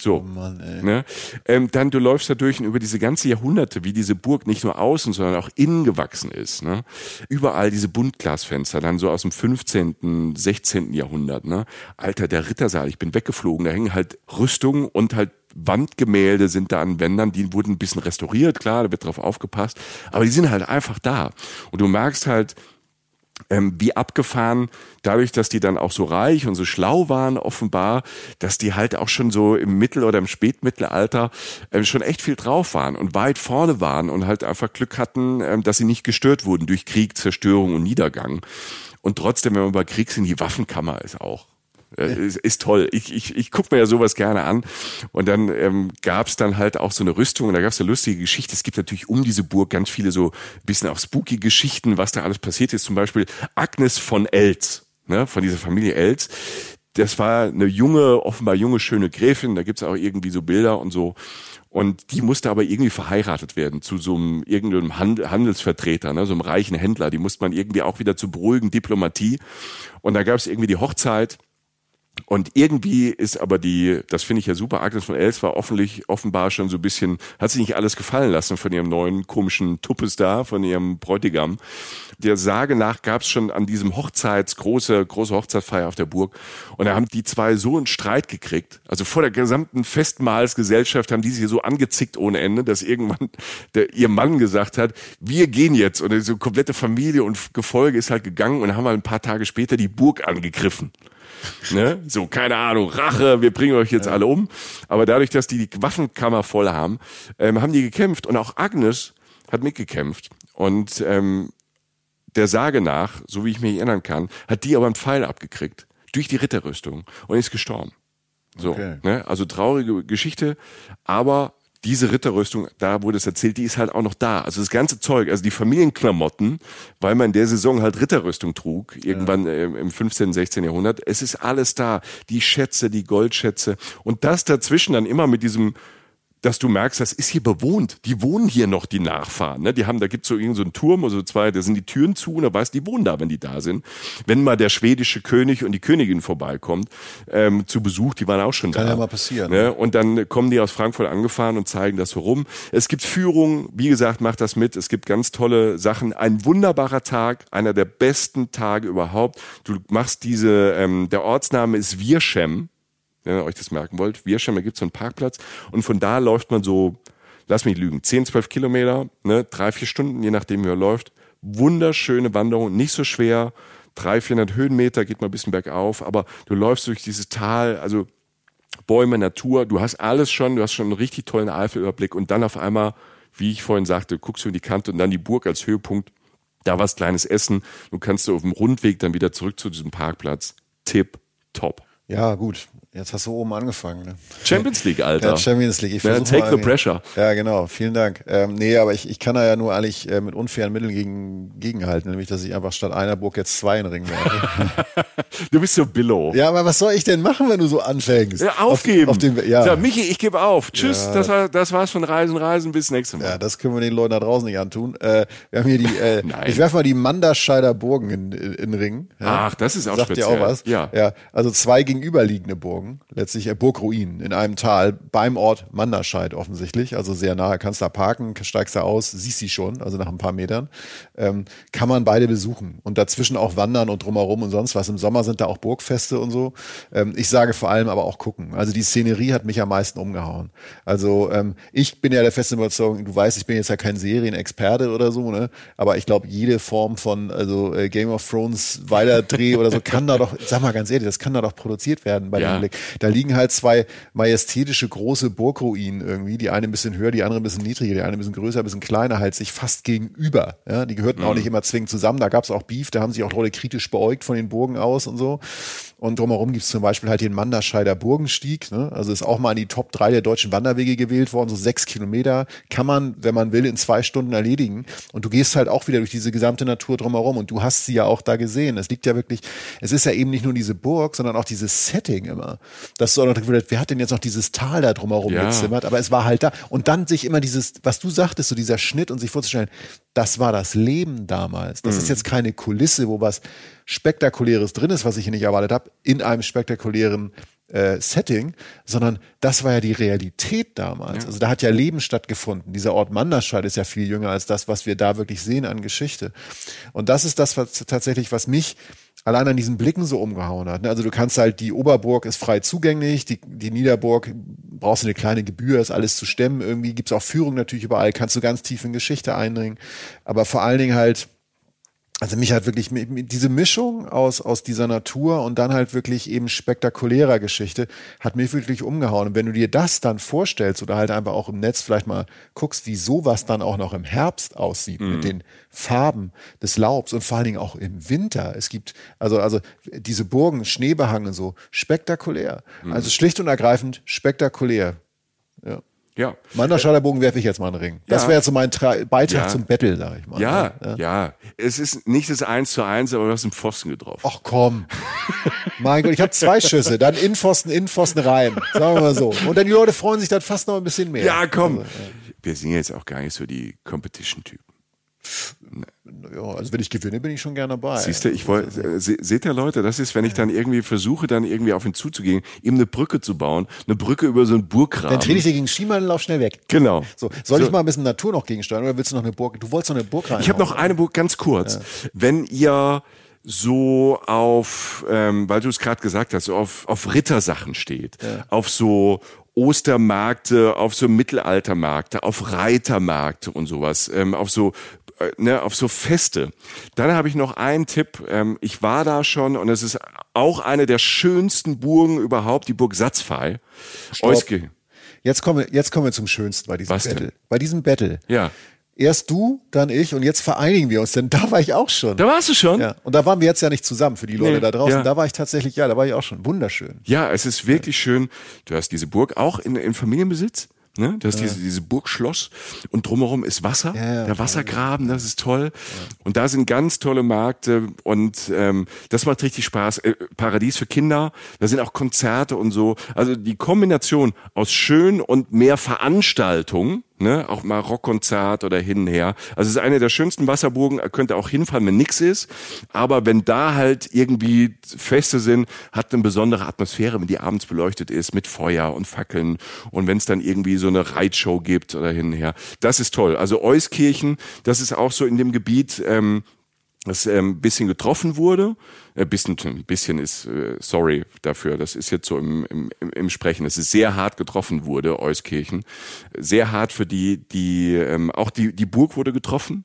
So. Oh Mann, ey. Ne? Ähm, dann du läufst da durch und über diese ganze Jahrhunderte, wie diese Burg nicht nur außen, sondern auch innen gewachsen ist. Ne? Überall diese Buntglasfenster, dann so aus dem 15., 16. Jahrhundert. Ne? Alter, der Rittersaal, ich bin weggeflogen, da hängen halt Rüstungen und halt Wandgemälde sind da an Wändern, die wurden ein bisschen restauriert, klar, da wird drauf aufgepasst, aber die sind halt einfach da. Und du merkst halt, ähm, wie abgefahren, dadurch, dass die dann auch so reich und so schlau waren, offenbar, dass die halt auch schon so im Mittel- oder im Spätmittelalter ähm, schon echt viel drauf waren und weit vorne waren und halt einfach Glück hatten, ähm, dass sie nicht gestört wurden durch Krieg, Zerstörung und Niedergang. Und trotzdem, wenn man über Krieg sind, die Waffenkammer ist auch ist, ist toll. Ich, ich, ich gucke mir ja sowas gerne an. Und dann ähm, gab es dann halt auch so eine Rüstung und da gab es eine lustige Geschichte. Es gibt natürlich um diese Burg ganz viele so bisschen auch spooky Geschichten, was da alles passiert ist. Zum Beispiel Agnes von Elz, ne, von dieser Familie Elz. Das war eine junge, offenbar junge, schöne Gräfin. Da gibt's auch irgendwie so Bilder und so. Und die musste aber irgendwie verheiratet werden zu so einem irgendeinem Handelsvertreter, ne, so einem reichen Händler. Die musste man irgendwie auch wieder zu beruhigen, Diplomatie. Und da gab es irgendwie die Hochzeit Und irgendwie ist aber die, das finde ich ja super, Agnes von Els war offenlich, offenbar schon so ein bisschen, hat sich nicht alles gefallen lassen von ihrem neuen komischen Tuppes da, von ihrem Bräutigam. Der Sage nach gab es schon an diesem Hochzeits, große, große Hochzeitsfeier auf der Burg. Und da haben die zwei so einen Streit gekriegt. Also vor der gesamten Festmahlsgesellschaft haben die sich so angezickt ohne Ende, dass irgendwann der, ihr Mann gesagt hat, wir gehen jetzt. Und so komplette Familie und Gefolge ist halt gegangen und haben halt ein paar Tage später die Burg angegriffen. Ne? So, keine Ahnung, Rache, wir bringen euch jetzt ja. alle um. Aber dadurch, dass die die Waffenkammer voll haben, ähm, haben die gekämpft. Und auch Agnes hat mitgekämpft. Und ähm, der Sage nach, so wie ich mich erinnern kann, hat die aber einen Pfeil abgekriegt. Durch die Ritterrüstung. Und ist gestorben. So, okay. ne? Also traurige Geschichte, aber diese Ritterrüstung, da wurde es erzählt, die ist halt auch noch da. Also das ganze Zeug, also die Familienklamotten, weil man in der Saison halt Ritterrüstung trug, irgendwann ja. im 15., 16. Jahrhundert, es ist alles da. Die Schätze, die Goldschätze und das dazwischen dann immer mit diesem dass du merkst, das ist hier bewohnt. Die wohnen hier noch, die Nachfahren. Ne? Die haben, da gibt's so irgendeinen so einen Turm oder so zwei, da sind die Türen zu und da weißt, die wohnen da, wenn die da sind. Wenn mal der schwedische König und die Königin vorbeikommt, ähm, zu Besuch, die waren auch schon Kann da. Kann ja mal passieren. Ne? Und dann kommen die aus Frankfurt angefahren und zeigen das so rum. Es gibt Führungen, wie gesagt, macht das mit. Es gibt ganz tolle Sachen. Ein wunderbarer Tag, einer der besten Tage überhaupt. Du machst diese, ähm, der Ortsname ist Wirschem wenn ihr euch das merken wollt. Wirschem, da gibt es so einen Parkplatz und von da läuft man so, lass mich lügen, 10, 12 Kilometer, ne, drei, vier Stunden, je nachdem, wie er läuft. Wunderschöne Wanderung, nicht so schwer, drei, 400 Höhenmeter, geht mal ein bisschen bergauf, aber du läufst durch dieses Tal, also Bäume, Natur, du hast alles schon, du hast schon einen richtig tollen Eifelüberblick und dann auf einmal, wie ich vorhin sagte, guckst du in die Kante und dann die Burg als Höhepunkt, da was kleines Essen, du kannst du auf dem Rundweg dann wieder zurück zu diesem Parkplatz. Tipp, top. Ja, gut. Jetzt hast du oben angefangen. Ne? Champions League, Alter. Ja, Champions League. Ich ja, take the pressure. Ja, genau. Vielen Dank. Ähm, nee, aber ich, ich kann da ja nur eigentlich äh, mit unfairen Mitteln gegen, gegenhalten, nämlich, dass ich einfach statt einer Burg jetzt zwei in Ring werfe. du bist so billow. Ja, aber was soll ich denn machen, wenn du so anfängst? Ja, aufgeben. Auf, auf den, ja. Sag, Michi, ich gebe auf. Tschüss. Ja. Das, war, das war's von Reisen, Reisen. Bis nächstes Mal. Ja, das können wir den Leuten da draußen nicht antun. Äh, wir haben hier die, äh, ich werfe mal die Manderscheider Burgen in, in, in Ring. Ja? Ach, das ist auch Sagt speziell. dir auch was? Ja. ja. Also zwei gegenüberliegende Burgen. Letztlich äh, Burgruinen in einem Tal beim Ort Manderscheid offensichtlich, also sehr nahe. Kannst da parken, steigst da aus, siehst sie schon, also nach ein paar Metern. Ähm, kann man beide besuchen und dazwischen auch wandern und drumherum und sonst was. Im Sommer sind da auch Burgfeste und so. Ähm, ich sage vor allem aber auch gucken. Also die Szenerie hat mich am meisten umgehauen. Also ähm, ich bin ja der festen Überzeugung, du weißt, ich bin jetzt ja kein Serienexperte oder so, ne? aber ich glaube, jede Form von also äh, Game of Thrones Weiterdreh oder so kann da doch, sag mal ganz ehrlich, das kann da doch produziert werden bei ja. dem Blick. Da liegen halt zwei majestätische große Burgruinen irgendwie, die eine ein bisschen höher, die andere ein bisschen niedriger, die eine ein bisschen größer, ein bisschen kleiner, halt sich fast gegenüber. Ja, die gehörten mhm. auch nicht immer zwingend zusammen. Da gab es auch Beef, da haben sich auch Leute kritisch beäugt von den Burgen aus und so. Und drumherum gibt es zum Beispiel halt den Manderscheider Burgenstieg. Ne? Also ist auch mal in die Top 3 der deutschen Wanderwege gewählt worden. So sechs Kilometer kann man, wenn man will, in zwei Stunden erledigen. Und du gehst halt auch wieder durch diese gesamte Natur drumherum. Und du hast sie ja auch da gesehen. Es liegt ja wirklich, es ist ja eben nicht nur diese Burg, sondern auch dieses Setting immer. Dass du auch noch wer hat denn jetzt noch dieses Tal da drumherum ja. gezimmert? Aber es war halt da. Und dann sich immer dieses, was du sagtest, so dieser Schnitt und sich vorzustellen, das war das Leben damals. Das mhm. ist jetzt keine Kulisse, wo was Spektakuläres drin ist, was ich hier nicht erwartet habe, in einem spektakulären äh, Setting, sondern das war ja die Realität damals. Ja. Also da hat ja Leben stattgefunden. Dieser Ort Manderscheid ist ja viel jünger als das, was wir da wirklich sehen an Geschichte. Und das ist das was tatsächlich, was mich allein an diesen Blicken so umgehauen hat. Ne? Also du kannst halt, die Oberburg ist frei zugänglich, die, die Niederburg brauchst du eine kleine Gebühr, ist alles zu stemmen. Irgendwie gibt's auch Führung natürlich überall, kannst du ganz tief in Geschichte eindringen. Aber vor allen Dingen halt, also mich hat wirklich diese Mischung aus, aus dieser Natur und dann halt wirklich eben spektakulärer Geschichte hat mich wirklich umgehauen. Und wenn du dir das dann vorstellst oder halt einfach auch im Netz vielleicht mal guckst, wie sowas dann auch noch im Herbst aussieht mhm. mit den Farben des Laubs und vor allen Dingen auch im Winter. Es gibt also, also diese Burgen, Schneebehangen so spektakulär. Mhm. Also schlicht und ergreifend spektakulär. Ja. Ja. Manderschallerbogen werfe ich jetzt mal einen Ring. Das ja. wäre jetzt so mein Tra Beitrag ja. zum Battle, sag ich mal. Ja, ja, ja, Es ist nicht das Eins zu eins, aber du hast einen Pfosten getroffen. Ach komm. mein Gott, ich habe zwei Schüsse. Dann Innenpfosten, Innenpfosten rein. Sagen wir mal so. Und dann die Leute freuen sich dann fast noch ein bisschen mehr. Ja, komm. Also, Wir sind jetzt auch gar nicht so die Competition-Typen. Ja, also wenn ich gewinne, bin ich schon gerne dabei. Siehst du, ich wollte, äh, seht ihr Leute, das ist, wenn ich dann irgendwie versuche, dann irgendwie auf ihn zuzugehen, ihm eine Brücke zu bauen, eine Brücke über so einen Burggraben. Dann dreh ich dir gegen Skimann und lauf schnell weg. Genau. So, soll so. ich mal ein bisschen Natur noch gegensteuern oder willst du noch eine Burg? Du wolltest noch eine Burg rein. Ich habe noch eine Burg, ganz kurz. Ja. Wenn ihr so auf, ähm, weil du es gerade gesagt hast, auf, auf Rittersachen steht, ja. auf so Ostermärkte, auf so Mittelaltermärkte, auf Reitermärkte und sowas, ähm, auf so ne, auf so Feste. Dann habe ich noch einen Tipp. Ähm, ich war da schon und es ist auch eine der schönsten Burgen überhaupt, die Burg Satzfei. Euske. Jetzt kommen, wir, jetzt kommen wir zum Schönsten bei diesem Was Battle. Denn? Bei diesem Battle. Ja. Erst du, dann ich und jetzt vereinigen wir uns, denn da war ich auch schon. Da warst du schon? Ja. Und da waren wir jetzt ja nicht zusammen für die Leute nee, da draußen. Ja. Da war ich tatsächlich, ja, da war ich auch schon. Wunderschön. Ja, es ist wirklich schön. Du hast diese Burg auch in, in Familienbesitz. Ne? Du hast ja. diese, diese Burgschloss und drumherum ist Wasser, ja, ja, der Wassergraben, das ist toll. Und da sind ganz tolle Märkte und ähm, das macht richtig Spaß. Äh, Paradies für Kinder, da sind auch Konzerte und so. Also die Kombination aus schön und mehr Veranstaltung ne? Auch mal Rockkonzert oder hin und her. Also es ist eine der schönsten Wasserburgen, könnte auch hinfahren, wenn nix ist. Aber wenn da halt irgendwie Feste sind, hat eine besondere Atmosphäre, wenn die abends beleuchtet ist mit Feuer und Fackeln und wenn es dann irgendwie so eine Reitshow gibt oder hin und her. Das ist toll. Also Euskirchen, das ist auch so in dem Gebiet, ähm, das ähm, bisschen getroffen wurde. Ein bisschen, ein bisschen ist, äh, sorry dafür, das ist jetzt so im, im, im Sprechen, dass es sehr hart getroffen wurde, Euskirchen. Sehr hart für die, die, ähm, auch die, die Burg wurde getroffen,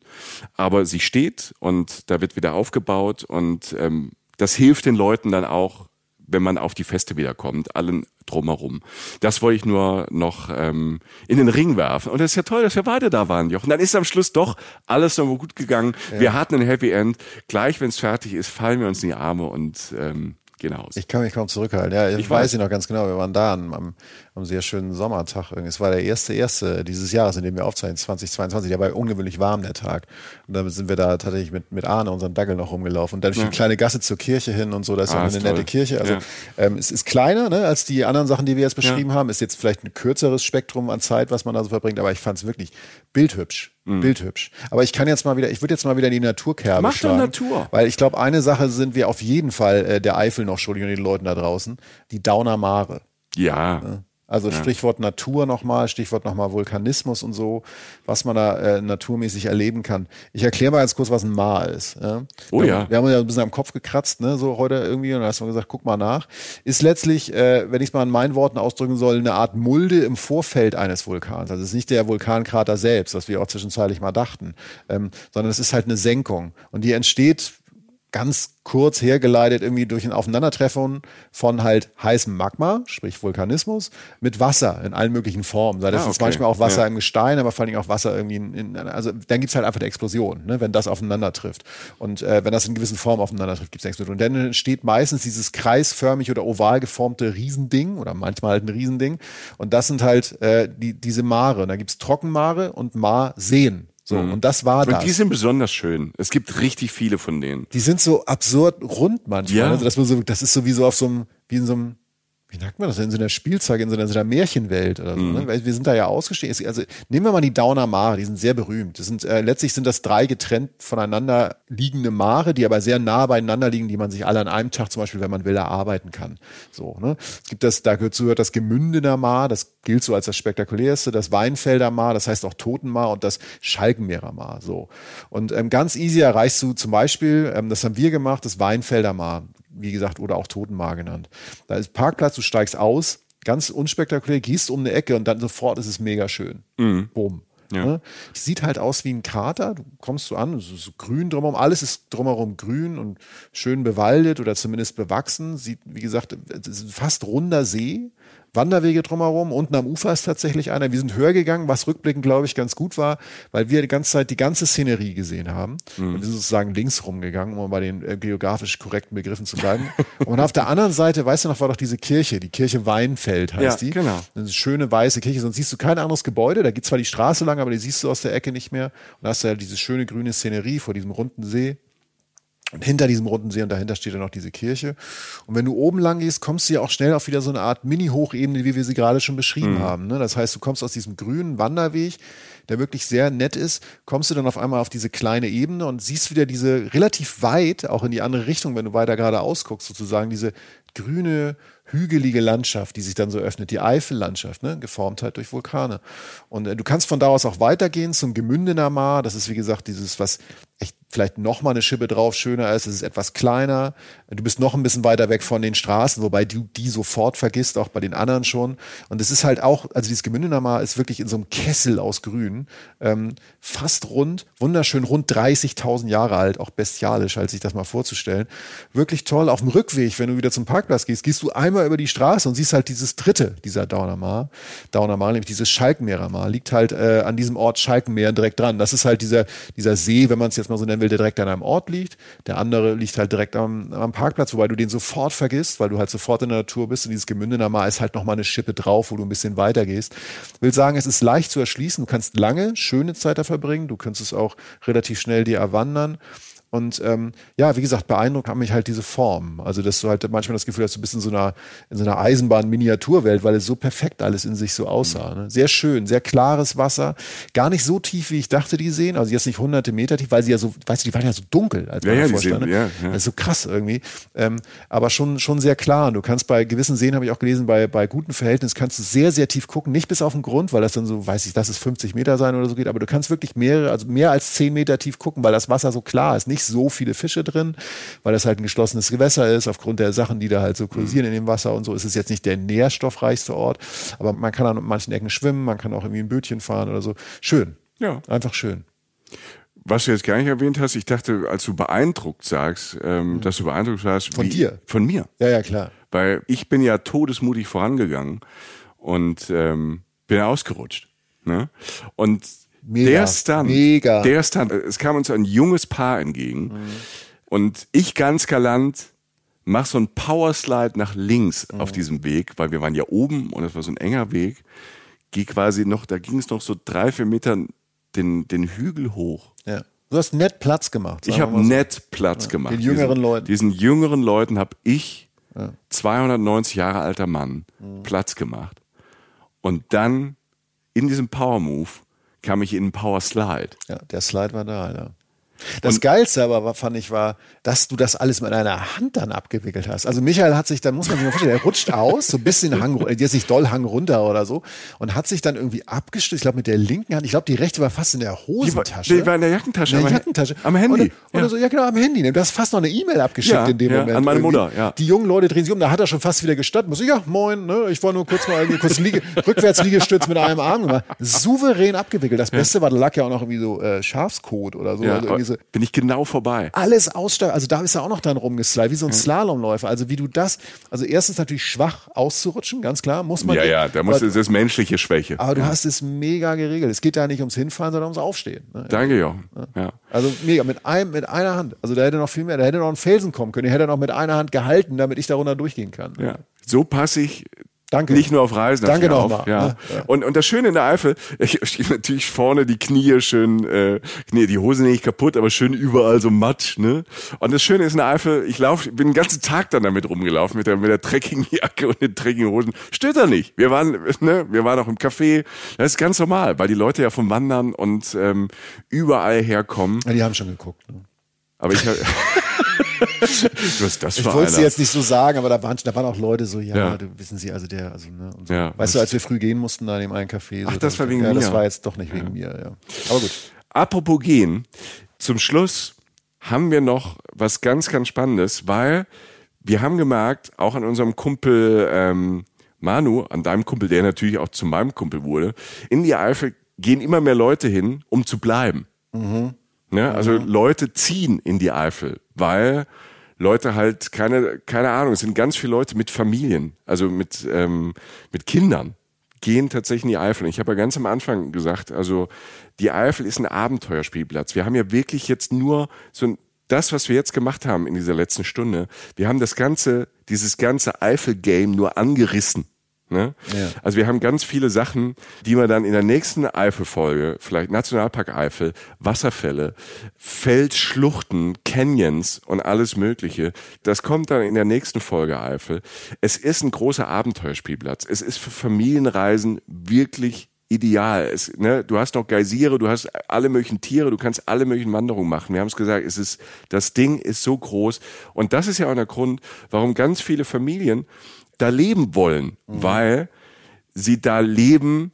aber sie steht und da wird wieder aufgebaut und ähm, das hilft den Leuten dann auch, wenn man auf die Feste wiederkommt, allen drumherum. Das wollte ich nur noch ähm, in den Ring werfen. Und das ist ja toll, dass wir beide da waren, Jochen. Dann ist am Schluss doch alles noch gut gegangen. Ja. Wir hatten ein Happy End. Gleich, wenn es fertig ist, fallen wir uns in die Arme und ähm, gehen aus. Ich kann mich kaum zurückhalten. Ja, ich, ich weiß, weiß noch ganz genau. Wir waren da am, am sehr schönen Sommertag. Es war der erste, erste dieses Jahres, in dem wir aufzeichnen, 2022. Der war ungewöhnlich warm, der Tag. Und dann sind wir da tatsächlich mit, mit Arne, unserem Dackel, noch rumgelaufen. Und dann durch ja. eine kleine Gasse zur Kirche hin und so. Das ist ah, auch eine nette Kirche. Also, ja. ähm, es ist kleiner, ne, als die anderen Sachen, die wir jetzt beschrieben ja. haben. Ist jetzt vielleicht ein kürzeres Spektrum an Zeit, was man da so verbringt. Aber ich fand es wirklich bildhübsch. Mhm. Bildhübsch. Aber ich kann jetzt mal wieder, ich würde jetzt mal wieder in die Naturkerbe Mach schlagen. Mach doch Natur. Weil ich glaube, eine Sache sind wir auf jeden Fall äh, der Eifel noch schuldig und den Leuten da draußen. Die Dauner Mare. Ja. ja. Also ja. Stichwort Natur nochmal, Stichwort nochmal Vulkanismus und so, was man da äh, naturmäßig erleben kann. Ich erkläre mal ganz kurz, was ein Maar ist. Ja? Oh wir, ja. Wir haben uns ja ein bisschen am Kopf gekratzt, ne, so heute irgendwie, und da hast du gesagt, guck mal nach. Ist letztlich, äh, wenn ich es mal in meinen Worten ausdrücken soll, eine Art Mulde im Vorfeld eines Vulkans. Also es ist nicht der Vulkankrater selbst, was wir auch zwischenzeitlich mal dachten, ähm, sondern es ist halt eine Senkung. Und die entsteht ganz kurz hergeleitet irgendwie durch ein Aufeinandertreffen von halt heißem Magma, sprich Vulkanismus, mit Wasser in allen möglichen Formen. Das ah, okay. ist manchmal auch Wasser ja. im Gestein, aber vor allem auch Wasser irgendwie in, in also dann gibt's halt einfach eine Explosion, ne, wenn das aufeinander trifft. Und äh, wenn das in gewissen Formen aufeinander trifft, gibt's eine Explosion. Und dann entsteht meistens dieses kreisförmig oder oval geformte Riesending oder manchmal halt ein Riesending. Und das sind halt äh, die, diese Mare. Und da gibt's Trockenmare und Marseen. So, mhm. und das war das. Und die sind besonders schön. Es gibt richtig viele von denen. Die sind so absurd rund manchmal. Ja. Also, dass man so, das ist so wie so auf so einem, wie in so einem wie sagt man das, in so einer Spielzeug, in so einer, so einer Märchenwelt oder so. Ne? Mhm. Weil wir sind da ja ausgestiegen. Also nehmen wir mal die Dauner Mare, die sind sehr berühmt. Das sind, äh, letztlich sind das drei getrennt voneinander liegende Mare, die aber sehr nah beieinander liegen, die man sich alle an einem Tag zum Beispiel, wenn man will, erarbeiten kann. So, ne? Es gibt das, da gehört zu das Gemündener Mar, das gilt so als das spektakulärste, das Weinfelder Mar, das heißt auch Totenmar und das Schalkenmeerer Mar. So. Und ähm, ganz easy erreichst du zum Beispiel, ähm, das haben wir gemacht, das Weinfelder Mar wie gesagt, oder auch Totenmar genannt. Da ist Parkplatz, du steigst aus, ganz unspektakulär, gehst um eine Ecke und dann sofort ist es mega schön. Mhm. Boom. Ja. Ne? Sieht halt aus wie ein Krater. Du kommst so an, es ist so grün drumherum, alles ist drumherum grün und schön bewaldet oder zumindest bewachsen. Sieht, wie gesagt, fast runder See. Wanderwege drumherum. Unten am Ufer ist tatsächlich einer. Wir sind höher gegangen, was rückblickend, glaube ich, ganz gut war, weil wir die ganze Zeit die ganze Szenerie gesehen haben. Mhm. Wir sind sozusagen links rumgegangen, um bei den äh, geografisch korrekten Begriffen zu bleiben. und auf der anderen Seite, weißt du noch, war doch diese Kirche, die Kirche Weinfeld heißt ja, die. Genau. Eine schöne weiße Kirche. Sonst siehst du kein anderes Gebäude. Da geht zwar die Straße lang, aber die siehst du aus der Ecke nicht mehr. Und da hast du ja diese schöne grüne Szenerie vor diesem runden See. Und hinter diesem runden See und dahinter steht dann noch diese Kirche. Und wenn du oben lang gehst, kommst du ja auch schnell auf wieder so eine Art Mini-Hochebene, wie wir sie gerade schon beschrieben mhm. haben. Ne? Das heißt, du kommst aus diesem grünen Wanderweg, der wirklich sehr nett ist, kommst du dann auf einmal auf diese kleine Ebene und siehst wieder diese relativ weit, auch in die andere Richtung, wenn du weiter geradeaus guckst, sozusagen diese grüne, hügelige Landschaft, die sich dann so öffnet, die Eifellandschaft, ne, geformt halt durch Vulkane. Und äh, du kannst von da aus auch weitergehen zum Gemündener Maar. Das ist wie gesagt dieses, was echt vielleicht noch mal eine Schippe drauf schöner ist. Es ist etwas kleiner. Du bist noch ein bisschen weiter weg von den Straßen, wobei du die sofort vergisst, auch bei den anderen schon. Und es ist halt auch, also dieses Gemündener Maar ist wirklich in so einem Kessel aus Grün, ähm, fast rund, wunderschön, rund 30.000 Jahre alt, auch bestialisch, als sich das mal vorzustellen. Wirklich toll. Auf dem Rückweg, wenn du wieder zum Parkplatz gehst, gehst du einmal über die Straße und siehst halt dieses dritte dieser Dauner Maar, nämlich dieses Schalkenmeerer Maar, liegt halt äh, an diesem Ort Schalkenmeer direkt dran. Das ist halt dieser, dieser See, wenn man es jetzt mal so nennen will, der direkt an einem Ort liegt. Der andere liegt halt direkt am, am Parkplatz, wobei du den sofort vergisst, weil du halt sofort in der Natur bist und dieses Gemündener Maar ist halt nochmal eine Schippe drauf, wo du ein bisschen weiter gehst. Will sagen, es ist leicht zu erschließen. Du kannst lange, schöne Zeit da verbringen. Du kannst es auch relativ schnell dir erwandern. Und ähm, ja, wie gesagt, beeindruckt hat mich halt diese Form. Also, dass du halt manchmal das Gefühl hast, du bist in so einer, in so einer Eisenbahn-Miniaturwelt, weil es so perfekt alles in sich so aussah. Ne? Sehr schön, sehr klares Wasser, gar nicht so tief, wie ich dachte, die sehen. Also jetzt nicht hunderte Meter tief, weil sie ja so, weißt du, die waren ja so dunkel, als ja, man ja, vorstand. Sehen, ja, ja. Das ist so krass irgendwie. Ähm, aber schon, schon sehr klar. Und du kannst bei gewissen Seen, habe ich auch gelesen, bei, bei guten Verhältnissen kannst du sehr, sehr tief gucken. Nicht bis auf den Grund, weil das dann so, weiß ich, lass es 50 Meter sein oder so geht, aber du kannst wirklich mehrere, also mehr als 10 Meter tief gucken, weil das Wasser so klar ist. Nicht so viele Fische drin, weil das halt ein geschlossenes Gewässer ist, aufgrund der Sachen, die da halt so kursieren mhm. in dem Wasser und so, ist es jetzt nicht der nährstoffreichste Ort. Aber man kann an manchen Ecken schwimmen, man kann auch irgendwie ein Bötchen fahren oder so. Schön. Ja. Einfach schön. Was du jetzt gar nicht erwähnt hast, ich dachte, als du beeindruckt sagst, ähm, mhm. dass du beeindruckt warst. Von wie, dir? Von mir. Ja, ja, klar. Weil ich bin ja todesmutig vorangegangen und ähm, bin ausgerutscht. Ne? Und Mega, der Stunt, mega. der Stunt, es kam uns ein junges Paar entgegen mhm. und ich ganz galant mach so ein Powerslide nach links mhm. auf diesem Weg, weil wir waren ja oben und es war so ein enger Weg, geh quasi noch, da ging es noch so drei, vier Meter den, den Hügel hoch. Ja. Du hast nett Platz gemacht. Ich habe nett Platz ja. gemacht. Den jüngeren diesen, Leuten. Diesen jüngeren Leuten habe ich, ja. 290 Jahre alter Mann, mhm. Platz gemacht. Und dann in diesem Power Move kam ich in einen Power Slide. Ja, der Slide war da, ja. Das und Geilste aber fand ich war, dass du das alles mit einer Hand dann abgewickelt hast. Also Michael hat sich dann, muss man sich mal vorstellen, er rutscht aus, so ein bisschen Hang, jetzt nicht doll Hang runter oder so und hat sich dann irgendwie abgestützt, ich glaube mit der linken Hand, ich glaube die rechte war fast in der Hosentasche. Die war, die war in der Jackentasche. In der Jackentasche. Am Handy. Und, und ja. so, ja genau, am Handy. Du hast fast noch eine E-Mail abgeschickt ja, in dem ja, Moment. An meine Mutter, ja. Die jungen Leute drehen sich um, da hat er schon fast wieder gestanden. So, ja, moin, ne, ich war nur kurz mal irgendwie kurz Liege, Rückwärtsliegestütz mit einem Arm gemacht. Souverän abgewickelt. Das Beste war, da lag ja auch noch irgendwie so äh, Schafskot oder so. Ja, also so. Bin ich genau vorbei. Alles aussteuern. Also da ist er auch noch dann rumgeslidet, wie so ein Slalomläufer. Also wie du das, also erstens natürlich schwach auszurutschen, ganz klar, muss man. Ja, ja, da muss, das ist menschliche Schwäche. Aber du ja. hast es mega geregelt. Es geht da nicht ums Hinfahren, sondern ums Aufstehen. Ne? Danke, Jochen. Ja. Also mega, mit einem, mit einer Hand. Also da hätte noch viel mehr, da hätte noch ein Felsen kommen können. Der hätte noch mit einer Hand gehalten, damit ich darunter durchgehen kann. Ja. So passe ich Danke. Nicht nur auf Reisen. Danke nochmal. Ja. ja. Und, und das Schöne in der Eifel, ich stehe natürlich vorne die Knie schön, äh, Knie, die Hose nicht kaputt, aber schön überall so Matsch, ne? Und das Schöne ist in der Eifel, ich laufe, bin den ganzen Tag dann damit rumgelaufen, mit der, mit der Trekkingjacke und den Trekkinghosen. Stört da nicht. Wir waren, ne, wir waren auch im Café. Das ist ganz normal, weil die Leute ja vom Wandern und ähm, überall herkommen. Ja, die haben schon geguckt, ne? Aber ich habe Was das ich wollte es jetzt nicht so sagen, aber da waren, da waren auch Leute so, ja, ja. Du, wissen Sie, also der, also, ne, so. ja, Weißt du, als wir früh gehen mussten da in dem einen Café. So, Ach, das war wegen ja, mir. das war jetzt doch nicht wegen mir, ja. Aber gut. Apropos gehen, zum Schluss haben wir noch was ganz, ganz Spannendes, weil wir haben gemerkt, auch an unserem Kumpel ähm, Manu, an deinem Kumpel, der natürlich auch zu meinem Kumpel wurde, in die Eifel gehen immer mehr Leute hin, um zu bleiben. Mhm. Ne? Also mhm. Leute ziehen in die Eifel, weil Leute halt keine, keine Ahnung, es sind ganz viele Leute mit Familien, also mit, ähm, mit Kindern, gehen tatsächlich in die Eifel. Ich habe ja ganz am Anfang gesagt, also die Eifel ist ein Abenteuerspielplatz. Wir haben ja wirklich jetzt nur so ein, das, was wir jetzt gemacht haben in dieser letzten Stunde, wir haben das ganze, dieses ganze Eifel-Game nur angerissen. Ne? Ja. Also wir haben ganz viele Sachen, die wir dann in der nächsten Eifelfolge, vielleicht Nationalpark Eifel, Wasserfälle, Feldschluchten, Canyons und alles Mögliche. Das kommt dann in der nächsten Folge Eifel. Es ist ein großer Abenteuerspielplatz. Es ist für Familienreisen wirklich ideal. Es, ne, du hast noch Geysire, du hast alle möglichen Tiere, du kannst alle möglichen Wanderungen machen. Wir haben es gesagt, es ist, das Ding ist so groß. Und das ist ja auch der Grund, warum ganz viele Familien da leben wollen, mhm. weil sie da leben,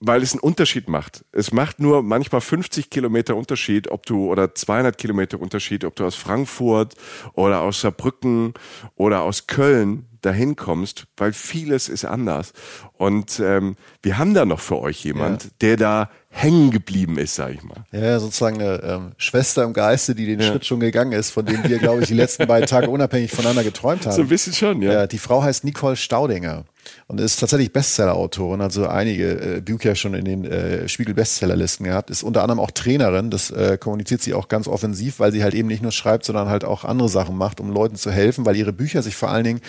weil es einen Unterschied macht. Es macht nur manchmal 50 Kilometer Unterschied, ob du oder 200 Kilometer Unterschied, ob du aus Frankfurt oder aus Saarbrücken oder aus Köln dahin kommst, weil vieles ist anders. Und ähm, wir haben da noch für euch jemand, ja. der da hängen geblieben ist, sag ich mal. Ja, sozusagen eine ähm, Schwester im Geiste, die den ja. Schritt schon gegangen ist, von dem wir, glaube ich, die letzten beiden Tage unabhängig voneinander geträumt haben. So ein bisschen schon, ja. ja die Frau heißt Nicole Staudinger und ist tatsächlich Bestseller-Autorin, also einige äh, Bücher schon in den äh, Spiegel-Bestsellerlisten gehabt, ist unter anderem auch Trainerin, das äh, kommuniziert sie auch ganz offensiv, weil sie halt eben nicht nur schreibt, sondern halt auch andere Sachen macht, um Leuten zu helfen, weil ihre Bücher sich vor allen Dingen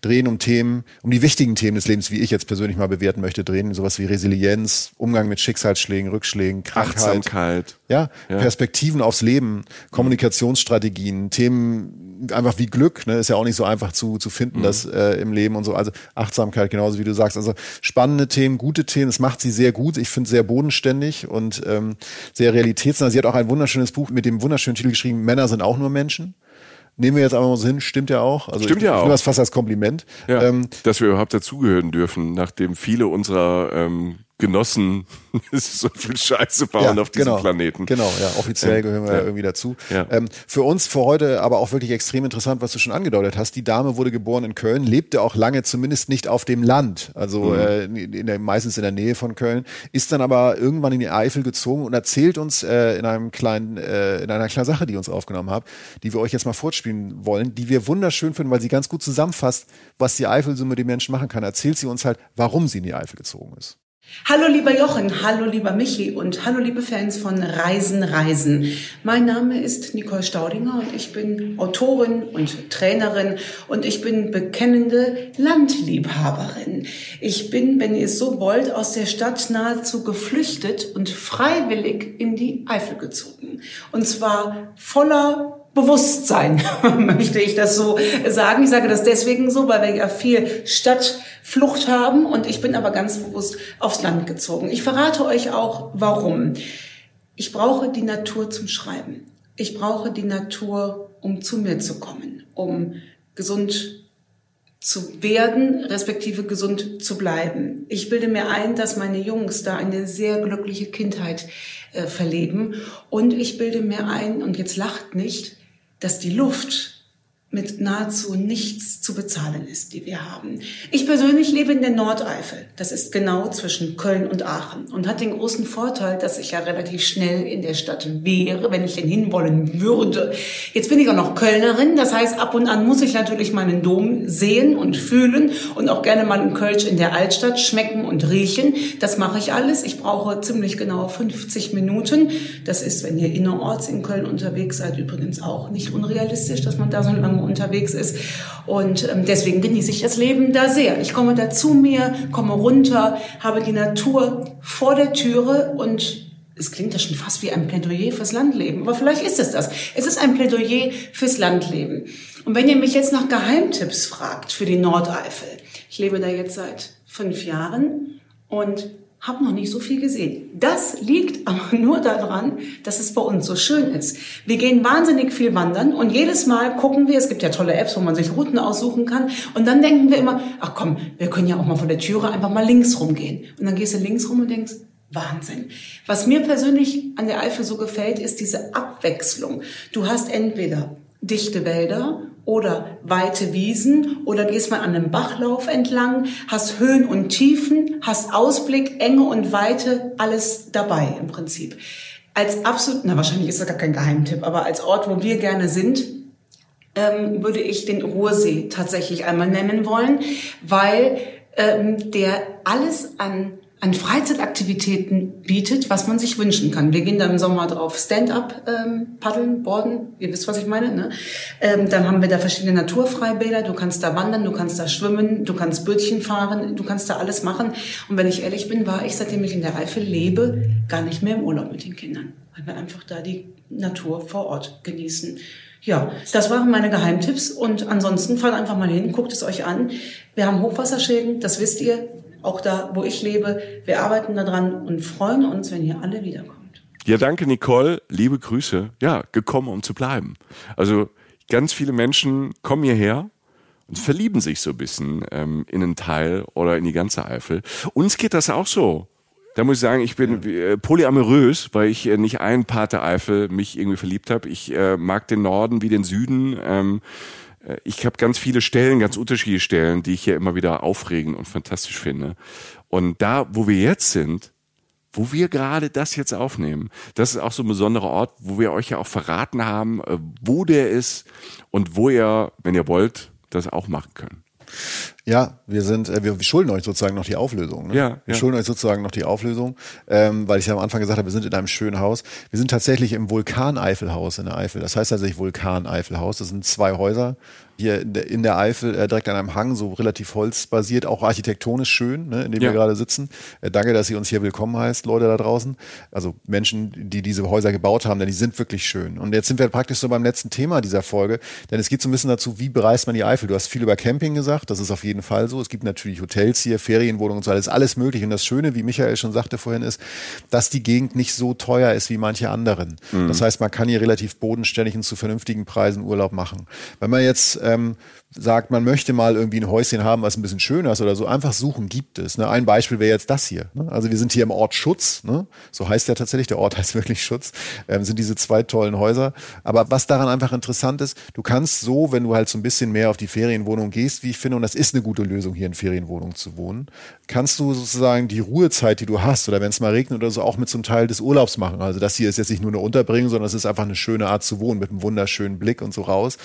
drehen um Themen, um die wichtigen Themen des Lebens, wie ich jetzt persönlich mal bewerten möchte, drehen, sowas wie Resilienz, Umgang mit Schicksalsschlägen, Rückschlägen, Krankheit. Achtsamkeit. Ja, ja. Perspektiven aufs Leben, Kommunikationsstrategien, Themen einfach wie Glück, ne, ist ja auch nicht so einfach zu, zu finden, mhm. das äh, im Leben und so, also Achtsamkeit genauso wie du sagst, also spannende Themen, gute Themen, das macht sie sehr gut, ich finde sehr bodenständig und ähm, sehr realitätsnah. Sie hat auch ein wunderschönes Buch mit dem wunderschönen Titel geschrieben, Männer sind auch nur Menschen nehmen wir jetzt einfach mal so hin, stimmt ja auch. Also stimmt ich, ja ich auch. das fast als Kompliment. Ja, ähm, dass wir überhaupt dazugehören dürfen, nachdem viele unserer ähm, genossen, so viel Scheiße bauen ja, auf diesem genau, Planeten. Genau, ja, offiziell ähm, gehören wir ja, irgendwie dazu. Ja. Ähm, für uns für heute aber auch wirklich extrem interessant, was du schon angedeutet hast. Die Dame wurde geboren in Köln, lebte auch lange zumindest nicht auf dem Land, also mhm. äh, in der, meistens in der Nähe von Köln, ist dann aber irgendwann in die Eifel gezogen und erzählt uns äh, in einem kleinen, äh, in einer kleinen Sache, die uns aufgenommen hat, die wir euch jetzt mal vorspielen wollen, die wir wunderschön finden, weil sie ganz gut zusammenfasst, was die Eifel so mit den Menschen machen kann. Erzählt sie uns halt, warum sie in die Eifel gezogen ist. Hallo lieber Jochen, hallo lieber Michi und hallo liebe Fans von Reisen, Reisen. Mein Name ist Nicole Staudinger und ich bin Autorin und Trainerin und ich bin bekennende Landliebhaberin. Ich bin, wenn ihr es so wollt, aus der Stadt nahezu geflüchtet und freiwillig in die Eifel gezogen. Und zwar voller Bewusstsein, möchte ich das so sagen. Ich sage das deswegen so, weil wir ja viel Stadtflucht haben und ich bin aber ganz bewusst aufs Land gezogen. Ich verrate euch auch, warum. Ich brauche die Natur zum Schreiben. Ich brauche die Natur, um zu mir zu kommen, um gesund zu werden, respektive gesund zu bleiben. Ich bilde mir ein, dass meine Jungs da eine sehr glückliche Kindheit äh, verleben. Und ich bilde mir ein, und jetzt lacht nicht, dass die Luft mit nahezu nichts zu bezahlen ist, die wir haben. Ich persönlich lebe in der Nordeifel. Das ist genau zwischen Köln und Aachen und hat den großen Vorteil, dass ich ja relativ schnell in der Stadt wäre, wenn ich denn hinwollen würde. Jetzt bin ich auch noch Kölnerin, das heißt, ab und an muss ich natürlich meinen Dom sehen und fühlen und auch gerne mal im Kölsch in der Altstadt schmecken und riechen. Das mache ich alles. Ich brauche ziemlich genau 50 Minuten. Das ist, wenn ihr innerorts in Köln unterwegs seid, übrigens auch nicht unrealistisch, dass man da so lange unterwegs ist. Und ähm, deswegen genieße ich das Leben da sehr. Ich komme da zu mir, komme runter, habe die Natur vor der Türe und es klingt ja schon fast wie ein Plädoyer fürs Landleben, aber vielleicht ist es das. Es ist ein Plädoyer fürs Landleben. Und wenn ihr mich jetzt nach Geheimtipps fragt für die Nordeifel, ich lebe da jetzt seit fünf Jahren und habe noch nicht so viel gesehen. Das liegt aber nur daran, dass es bei uns so schön ist. Wir gehen wahnsinnig viel wandern und jedes Mal gucken wir, es gibt ja tolle Apps, wo man sich Routen aussuchen kann und dann denken wir immer, ach komm, wir können ja auch mal von der Türe einfach mal links rumgehen. Und dann gehst du links rum und denkst, Wahnsinn. Was mir persönlich an der Eifel so gefällt, ist diese Abwechslung. Du hast entweder dichte Wälder oder weite Wiesen oder gehst mal an einem Bachlauf entlang, hast Höhen und Tiefen, hast Ausblick, Enge und Weite, alles dabei im Prinzip. Als absolut, na wahrscheinlich ist das gar kein Geheimtipp, aber als Ort, wo wir gerne sind, ähm, würde ich den Ruhrsee tatsächlich einmal nennen wollen, weil ähm, der alles an an Freizeitaktivitäten bietet, was man sich wünschen kann. Wir gehen da im Sommer drauf Stand-up ähm, paddeln, boarden, ihr wisst, was ich meine. Ne? Ähm, dann haben wir da verschiedene Naturfreibäder, du kannst da wandern, du kannst da schwimmen, du kannst Bötchen fahren, du kannst da alles machen. Und wenn ich ehrlich bin, war ich, seitdem ich in der Eifel lebe, gar nicht mehr im Urlaub mit den Kindern, weil wir einfach da die Natur vor Ort genießen. Ja, das waren meine Geheimtipps und ansonsten fahrt einfach mal hin, guckt es euch an. Wir haben Hochwasserschäden, das wisst ihr auch da, wo ich lebe. Wir arbeiten daran und freuen uns, wenn ihr alle wiederkommt. Ja, danke, Nicole. Liebe Grüße. Ja, gekommen, um zu bleiben. Also ganz viele Menschen kommen hierher und verlieben sich so ein bisschen ähm, in einen Teil oder in die ganze Eifel. Uns geht das auch so. Da muss ich sagen, ich bin äh, polyamorös, weil ich äh, nicht ein Part der Eifel mich irgendwie verliebt habe. Ich äh, mag den Norden wie den Süden. Ähm, äh, ich habe ganz viele Stellen, ganz unterschiedliche Stellen, die ich hier immer wieder aufregend und fantastisch finde. Und da, wo wir jetzt sind, wo wir gerade das jetzt aufnehmen, das ist auch so ein besonderer Ort, wo wir euch ja auch verraten haben, äh, wo der ist und wo ihr, wenn ihr wollt, das auch machen könnt. Ja, wir sind, äh, wir schulden euch sozusagen noch die Auflösung. Ne? Ja, wir ja. schulden euch sozusagen noch die Auflösung, ähm, weil ich ja am Anfang gesagt habe, wir sind in einem schönen Haus. Wir sind tatsächlich im Vulkan-Eifelhaus in der Eifel. Das heißt tatsächlich Vulkan-Eifelhaus. Das sind zwei Häuser, hier in der, in der Eifel, äh, direkt an einem Hang, so relativ holzbasiert, auch architektonisch schön, ne, in dem ja. wir gerade sitzen. Äh, danke, dass ihr uns hier willkommen heißt, Leute da draußen. Also Menschen, die diese Häuser gebaut haben, denn die sind wirklich schön. Und jetzt sind wir praktisch so beim letzten Thema dieser Folge, denn es geht so ein bisschen dazu, wie bereist man die Eifel? Du hast viel über Camping gesagt, das ist auf jeden Fall so. Es gibt natürlich Hotels hier, Ferienwohnungen und so, alles, alles möglich. Und das Schöne, wie Michael schon sagte vorhin, ist, dass die Gegend nicht so teuer ist wie manche anderen. Mhm. Das heißt, man kann hier relativ bodenständig und zu vernünftigen Preisen Urlaub machen. Wenn man jetzt ähm, sagt, man möchte mal irgendwie ein Häuschen haben, was ein bisschen schöner ist oder so, einfach suchen gibt es. Ne? Ein Beispiel wäre jetzt das hier. Ne? Also wir sind hier im Ort Schutz, ne? so heißt der tatsächlich, der Ort heißt wirklich Schutz, ähm, sind diese zwei tollen Häuser. Aber was daran einfach interessant ist, du kannst so, wenn du halt so ein bisschen mehr auf die Ferienwohnung gehst, wie ich finde, und das ist eine gute Lösung, hier in Ferienwohnungen zu wohnen, kannst du sozusagen die Ruhezeit, die du hast, oder wenn es mal regnet oder so, auch mit einem Teil des Urlaubs machen. Also das hier ist jetzt nicht nur eine Unterbringung, sondern es ist einfach eine schöne Art zu wohnen, mit einem wunderschönen Blick und so raus.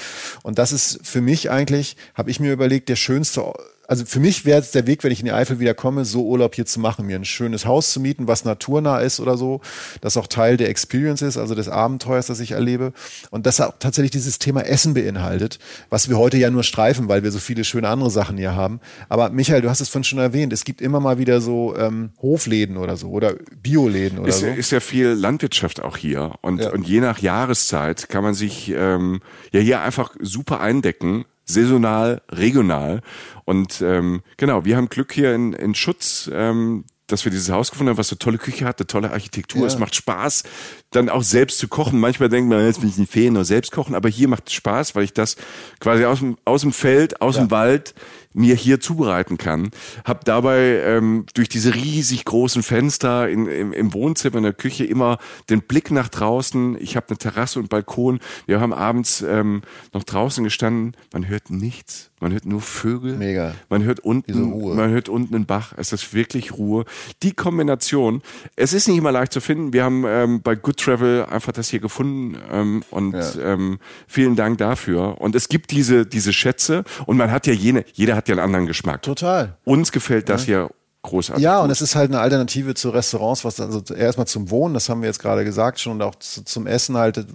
Und das ist für mich eigentlich, habe ich mir überlegt, der schönste also für mich wäre es der Weg, wenn ich in die Eifel wieder komme, so Urlaub hier zu machen, mir ein schönes Haus zu mieten, was naturnah ist oder so, das auch Teil der Experience ist, also des Abenteuers, das ich erlebe. Und das auch tatsächlich dieses Thema Essen beinhaltet, was wir heute ja nur streifen, weil wir so viele schöne andere Sachen hier haben. Aber Michael, du hast es vorhin schon erwähnt, es gibt immer mal wieder so ähm, Hofläden oder so oder Bioläden oder ist, so. Ist ja viel Landwirtschaft auch hier. Und, ja. und je nach Jahreszeit kann man sich ähm, ja hier einfach super eindecken saisonal, regional. Und ähm, genau, wir haben Glück hier in, in Schutz. Ähm, dass wir dieses Haus gefunden haben, was so tolle Küche hat, eine tolle Architektur. Ja. Es macht Spaß, dann auch selbst zu kochen. Manchmal denkt man, jetzt will ich nicht fehlen, nur selbst kochen. Aber hier macht es Spaß, weil ich das quasi aus dem, aus dem Feld, aus ja. dem Wald mir hier zubereiten kann. Hab dabei ähm, durch diese riesig großen Fenster in, im, im Wohnzimmer, in der Küche immer den Blick nach draußen. Ich habe eine Terrasse und Balkon. Wir haben abends ähm, noch draußen gestanden. Man hört nichts. Man hört nur Vögel. Mega. Man hört unten, man hört unten einen Bach. Es ist wirklich Ruhe. Die Kombination. Es ist nicht immer leicht zu finden. Wir haben ähm, bei Good Travel einfach das hier gefunden ähm, und ja. ähm, vielen Dank dafür. Und es gibt diese diese Schätze und man hat ja jene. Jeder hat ja einen anderen Geschmack. Total. Uns gefällt das ja. hier großartig. Ja, und es ist halt eine Alternative zu Restaurants, was also erstmal zum Wohnen, das haben wir jetzt gerade gesagt schon, und auch zu, zum Essen halt,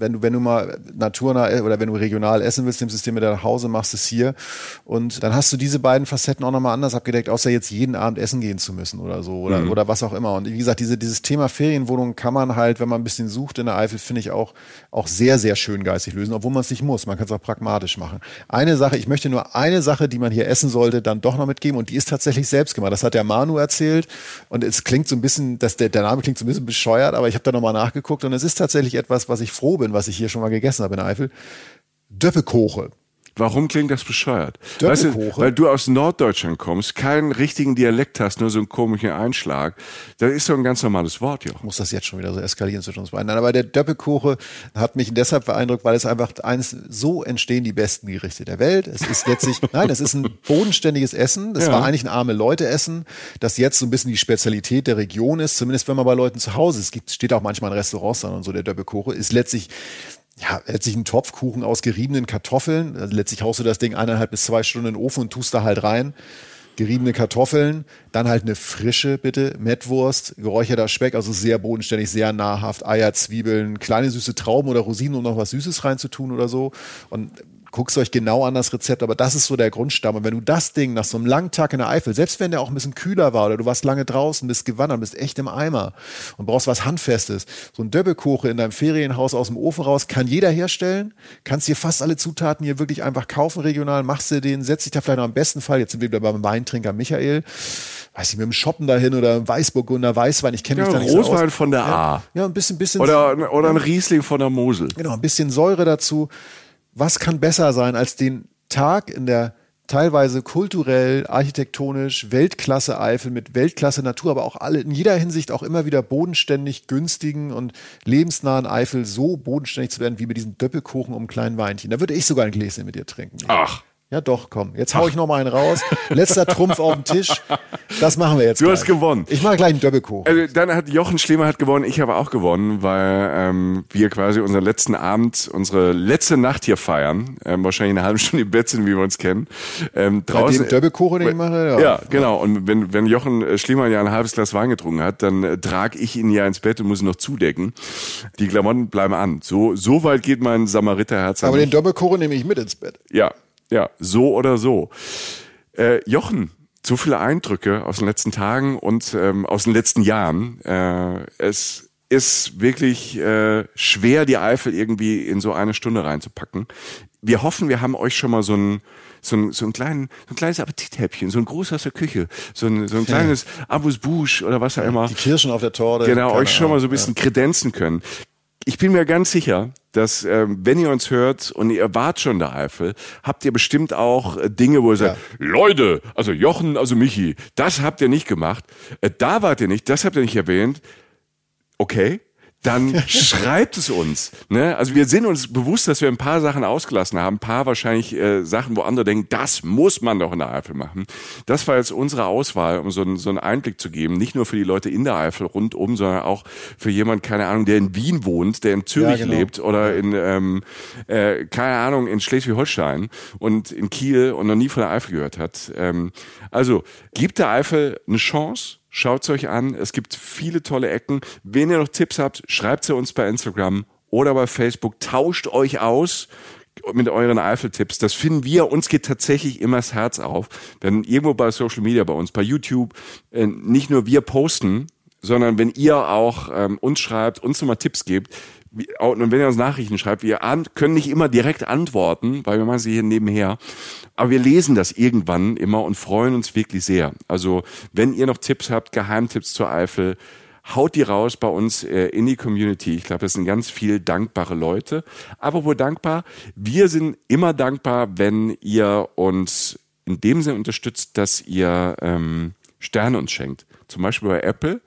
wenn du, wenn du mal naturnah oder wenn du regional essen willst, nimmst du es dir mit nach Hause, machst es hier. Und dann hast du diese beiden Facetten auch nochmal anders abgedeckt, außer jetzt jeden Abend essen gehen zu müssen oder so oder, mhm. oder was auch immer. Und wie gesagt, diese, dieses Thema Ferienwohnung kann man halt, wenn man ein bisschen sucht in der Eifel, finde ich auch, auch sehr, sehr schön geistig lösen, obwohl man es nicht muss. Man kann es auch pragmatisch machen. Eine Sache, ich möchte nur eine Sache, die man hier essen sollte, dann doch noch mitgeben und die ist tatsächlich selbst gemacht. Das hat der Manu erzählt und es klingt so ein bisschen, dass der, der Name klingt so ein bisschen bescheuert, aber ich habe da nochmal nachgeguckt und es ist tatsächlich etwas, was ich froh bin, was ich hier schon mal gegessen habe in Eifel. Döppekoche. Warum klingt das bescheuert? Weißt du, weil du aus Norddeutschland kommst, keinen richtigen Dialekt hast, nur so einen komischen Einschlag. Das ist so ein ganz normales Wort, ja. Muss das jetzt schon wieder so eskalieren zwischen uns beiden? Nein, aber der Doppelkuche hat mich deshalb beeindruckt, weil es einfach eines, so entstehen die besten Gerichte der Welt. Es ist letztlich, nein, es ist ein bodenständiges Essen. Das ja. war eigentlich ein arme Leute Essen, das jetzt so ein bisschen die Spezialität der Region ist. Zumindest wenn man bei Leuten zu Hause ist. Es gibt, steht auch manchmal in Restaurants dann und so, der Doppelkuche ist letztlich ja, letztlich ein Topfkuchen aus geriebenen Kartoffeln. Also letztlich haust du das Ding eineinhalb bis zwei Stunden in den Ofen und tust da halt rein. geriebene Kartoffeln, dann halt eine frische, bitte, Mettwurst, geräucherter Speck, also sehr bodenständig, sehr nahrhaft, Eier, Zwiebeln, kleine süße Trauben oder Rosinen, um noch was Süßes reinzutun oder so. Und guckst euch genau an das Rezept, aber das ist so der Grundstamm. Und wenn du das Ding nach so einem langen Tag in der Eifel, selbst wenn der auch ein bisschen kühler war oder du warst lange draußen, bist gewandert, bist echt im Eimer und brauchst was Handfestes, so ein Döbbelkoche in deinem Ferienhaus aus dem Ofen raus, kann jeder herstellen, kannst dir fast alle Zutaten hier wirklich einfach kaufen regional, machst du den, setzt dich da vielleicht noch am besten Fall, jetzt sind wir wieder beim Weintrinker Michael, weiß ich, mit dem Shoppen dahin oder Weißburgunder Weißwein, ich kenne ja, mich da nicht Rotwein so aus. von der A. Ja, ja, ein bisschen, bisschen. Oder, oder ein Riesling von der Mosel. Genau, ein bisschen Säure dazu was kann besser sein als den Tag in der teilweise kulturell, architektonisch, Weltklasse Eifel mit Weltklasse Natur, aber auch alle in jeder Hinsicht auch immer wieder bodenständig günstigen und lebensnahen Eifel so bodenständig zu werden wie mit diesem Döppelkuchen um ein kleinen Weinchen. Da würde ich sogar ein Gläschen mit dir trinken. Ach. Ja, doch, komm. Jetzt hau ich noch mal einen raus. Letzter Trumpf auf den Tisch. Das machen wir jetzt. Du gleich. hast gewonnen. Ich mache gleich einen Doppelkuchen. Also dann hat Jochen Schliemer hat gewonnen, ich habe auch gewonnen, weil ähm, wir quasi unseren letzten Abend, unsere letzte Nacht hier feiern. Ähm, wahrscheinlich eine halbe Stunde im Bett sind, wie wir uns kennen. Ähm, draußen. Bei dem Doppelkuchen, den ich mache? Ja. ja, genau. Und wenn, wenn Jochen äh, Schliemer ja ein halbes Glas Wein getrunken hat, dann äh, trage ich ihn ja ins Bett und muss ihn noch zudecken. Die Klamotten bleiben an. So, so weit geht mein Samariterherz. Aber den Doppelkuchen nehme ich mit ins Bett. Ja, ja, so oder so. Äh, Jochen, so viele Eindrücke aus den letzten Tagen und ähm, aus den letzten Jahren. Äh, es ist wirklich äh, schwer, die Eifel irgendwie in so eine Stunde reinzupacken. Wir hoffen, wir haben euch schon mal so ein so ein, so ein, kleinen, so ein kleines Appetithäppchen, so ein Gruß aus der Küche, so ein, so ein kleines Abus Bouche oder was auch immer. Die Kirschen auf der Torte. Genau, euch schon mal so ein bisschen ja. kredenzen können. Ich bin mir ganz sicher, dass ähm, wenn ihr uns hört und ihr wart schon der Eifel, habt ihr bestimmt auch äh, Dinge, wo ihr sagt, Leute, also Jochen, also Michi, das habt ihr nicht gemacht, äh, da wart ihr nicht, das habt ihr nicht erwähnt. Okay, dann schreibt es uns. Ne? Also wir sind uns bewusst, dass wir ein paar Sachen ausgelassen haben, ein paar wahrscheinlich äh, Sachen, wo andere denken, das muss man doch in der Eifel machen. Das war jetzt unsere Auswahl, um so, einen, so einen Einblick zu geben, nicht nur für die Leute in der Eifel rundum, sondern auch für jemand, keine Ahnung, der in Wien wohnt, der in Zürich ja, genau. lebt oder in, ähm, äh, keine Ahnung, in Schleswig-Holstein und in Kiel und noch nie von der Eifel gehört hat. Ähm, also gibt der Eifel eine Chance Schaut es euch an. Es gibt viele tolle Ecken. Wenn ihr noch Tipps habt, schreibt sie uns bei Instagram oder bei Facebook. Tauscht euch aus mit euren Eifel-Tipps. Das finden wir. Uns geht tatsächlich immer das Herz auf. Denn irgendwo bei Social Media, bei uns, bei YouTube, äh, nicht nur wir posten, sondern wenn ihr auch ähm, uns schreibt, uns nochmal Tipps gebt, und wenn ihr uns Nachrichten schreibt, wir können nicht immer direkt antworten, weil wir machen sie hier nebenher. Aber wir lesen das irgendwann immer und freuen uns wirklich sehr. Also wenn ihr noch Tipps habt, Geheimtipps zur Eifel, haut die raus bei uns äh, in die Community. Ich glaube, das sind ganz viel dankbare Leute. Aber wo dankbar? Wir sind immer dankbar, wenn ihr uns in dem Sinne unterstützt, dass ihr ähm, Sterne uns schenkt. Zum Beispiel bei Apple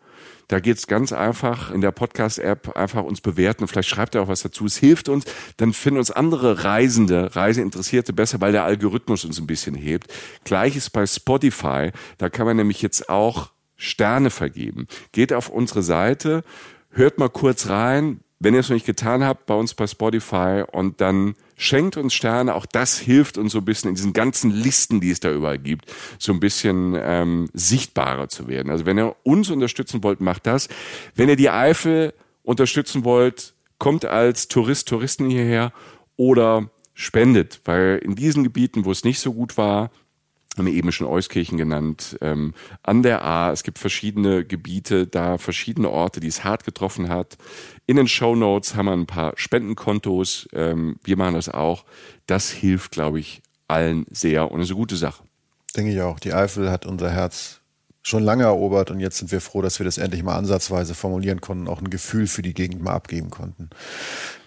da geht's ganz einfach in der Podcast-App einfach uns bewerten. Vielleicht schreibt ihr auch was dazu. Es hilft uns. Dann finden uns andere Reisende, Reiseinteressierte besser, weil der Algorithmus uns ein bisschen hebt. Gleiches bei Spotify. Da kann man nämlich jetzt auch Sterne vergeben. Geht auf unsere Seite, hört mal kurz rein, wenn ihr es noch nicht getan habt, bei uns bei Spotify und dann schenkt uns Sterne. Auch das hilft uns so ein bisschen in diesen ganzen Listen, die es da überall gibt, so ein bisschen ähm, sichtbarer zu werden. Also wenn ihr uns unterstützen wollt, macht das. Wenn ihr die Eifel unterstützen wollt, kommt als Tourist, Touristen hierher oder spendet, weil in diesen Gebieten, wo es nicht so gut war, haben wir eben schon Euskirchen genannt, ähm, an der A. Es gibt verschiedene Gebiete, da verschiedene Orte, die es hart getroffen hat. In den Show Notes haben wir ein paar Spendenkontos. Ähm, wir machen das auch. Das hilft, glaube ich, allen sehr und ist eine gute Sache. Denke ich auch. Die Eifel hat unser Herz schon lange erobert und jetzt sind wir froh, dass wir das endlich mal ansatzweise formulieren konnten, auch ein Gefühl für die Gegend mal abgeben konnten.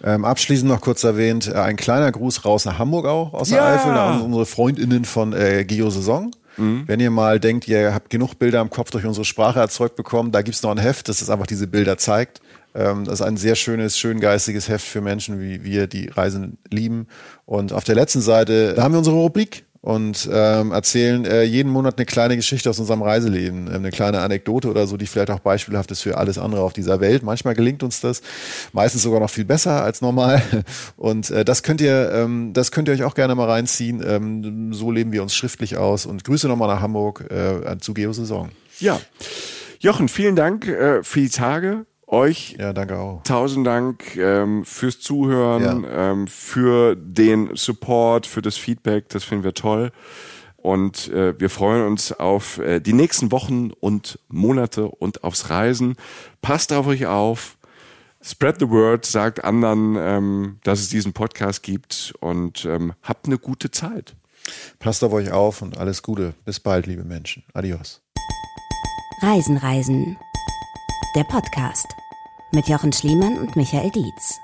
Ähm, abschließend noch kurz erwähnt, äh, ein kleiner Gruß raus nach Hamburg auch aus der ja. Eifel, an unsere Freundinnen von äh, Geo Saison. Mhm. Wenn ihr mal denkt, ihr habt genug Bilder im Kopf durch unsere Sprache erzeugt bekommen, da gibt's noch ein Heft, das ist einfach diese Bilder zeigt. Ähm, das ist ein sehr schönes, schöngeistiges Heft für Menschen wie wir, die Reisen lieben. Und auf der letzten Seite, da haben wir unsere Rubrik und ähm, erzählen äh, jeden Monat eine kleine Geschichte aus unserem Reiseleben, äh, eine kleine Anekdote oder so, die vielleicht auch beispielhaft ist für alles andere auf dieser Welt. Manchmal gelingt uns das, meistens sogar noch viel besser als normal. Und äh, das könnt ihr, ähm, das könnt ihr euch auch gerne mal reinziehen. Ähm, so leben wir uns schriftlich aus. Und Grüße nochmal nach Hamburg äh, zu Geo-Saison. Ja. Jochen, vielen Dank äh, für die Tage. Euch ja, danke auch. tausend Dank ähm, fürs Zuhören, ja. ähm, für den Support, für das Feedback. Das finden wir toll. Und äh, wir freuen uns auf äh, die nächsten Wochen und Monate und aufs Reisen. Passt auf euch auf. Spread the word, sagt anderen, ähm, dass es diesen Podcast gibt und ähm, habt eine gute Zeit. Passt auf euch auf und alles Gute. Bis bald, liebe Menschen. Adios. Reisen, Reisen. Der Podcast mit Jochen Schliemann und Michael Dietz.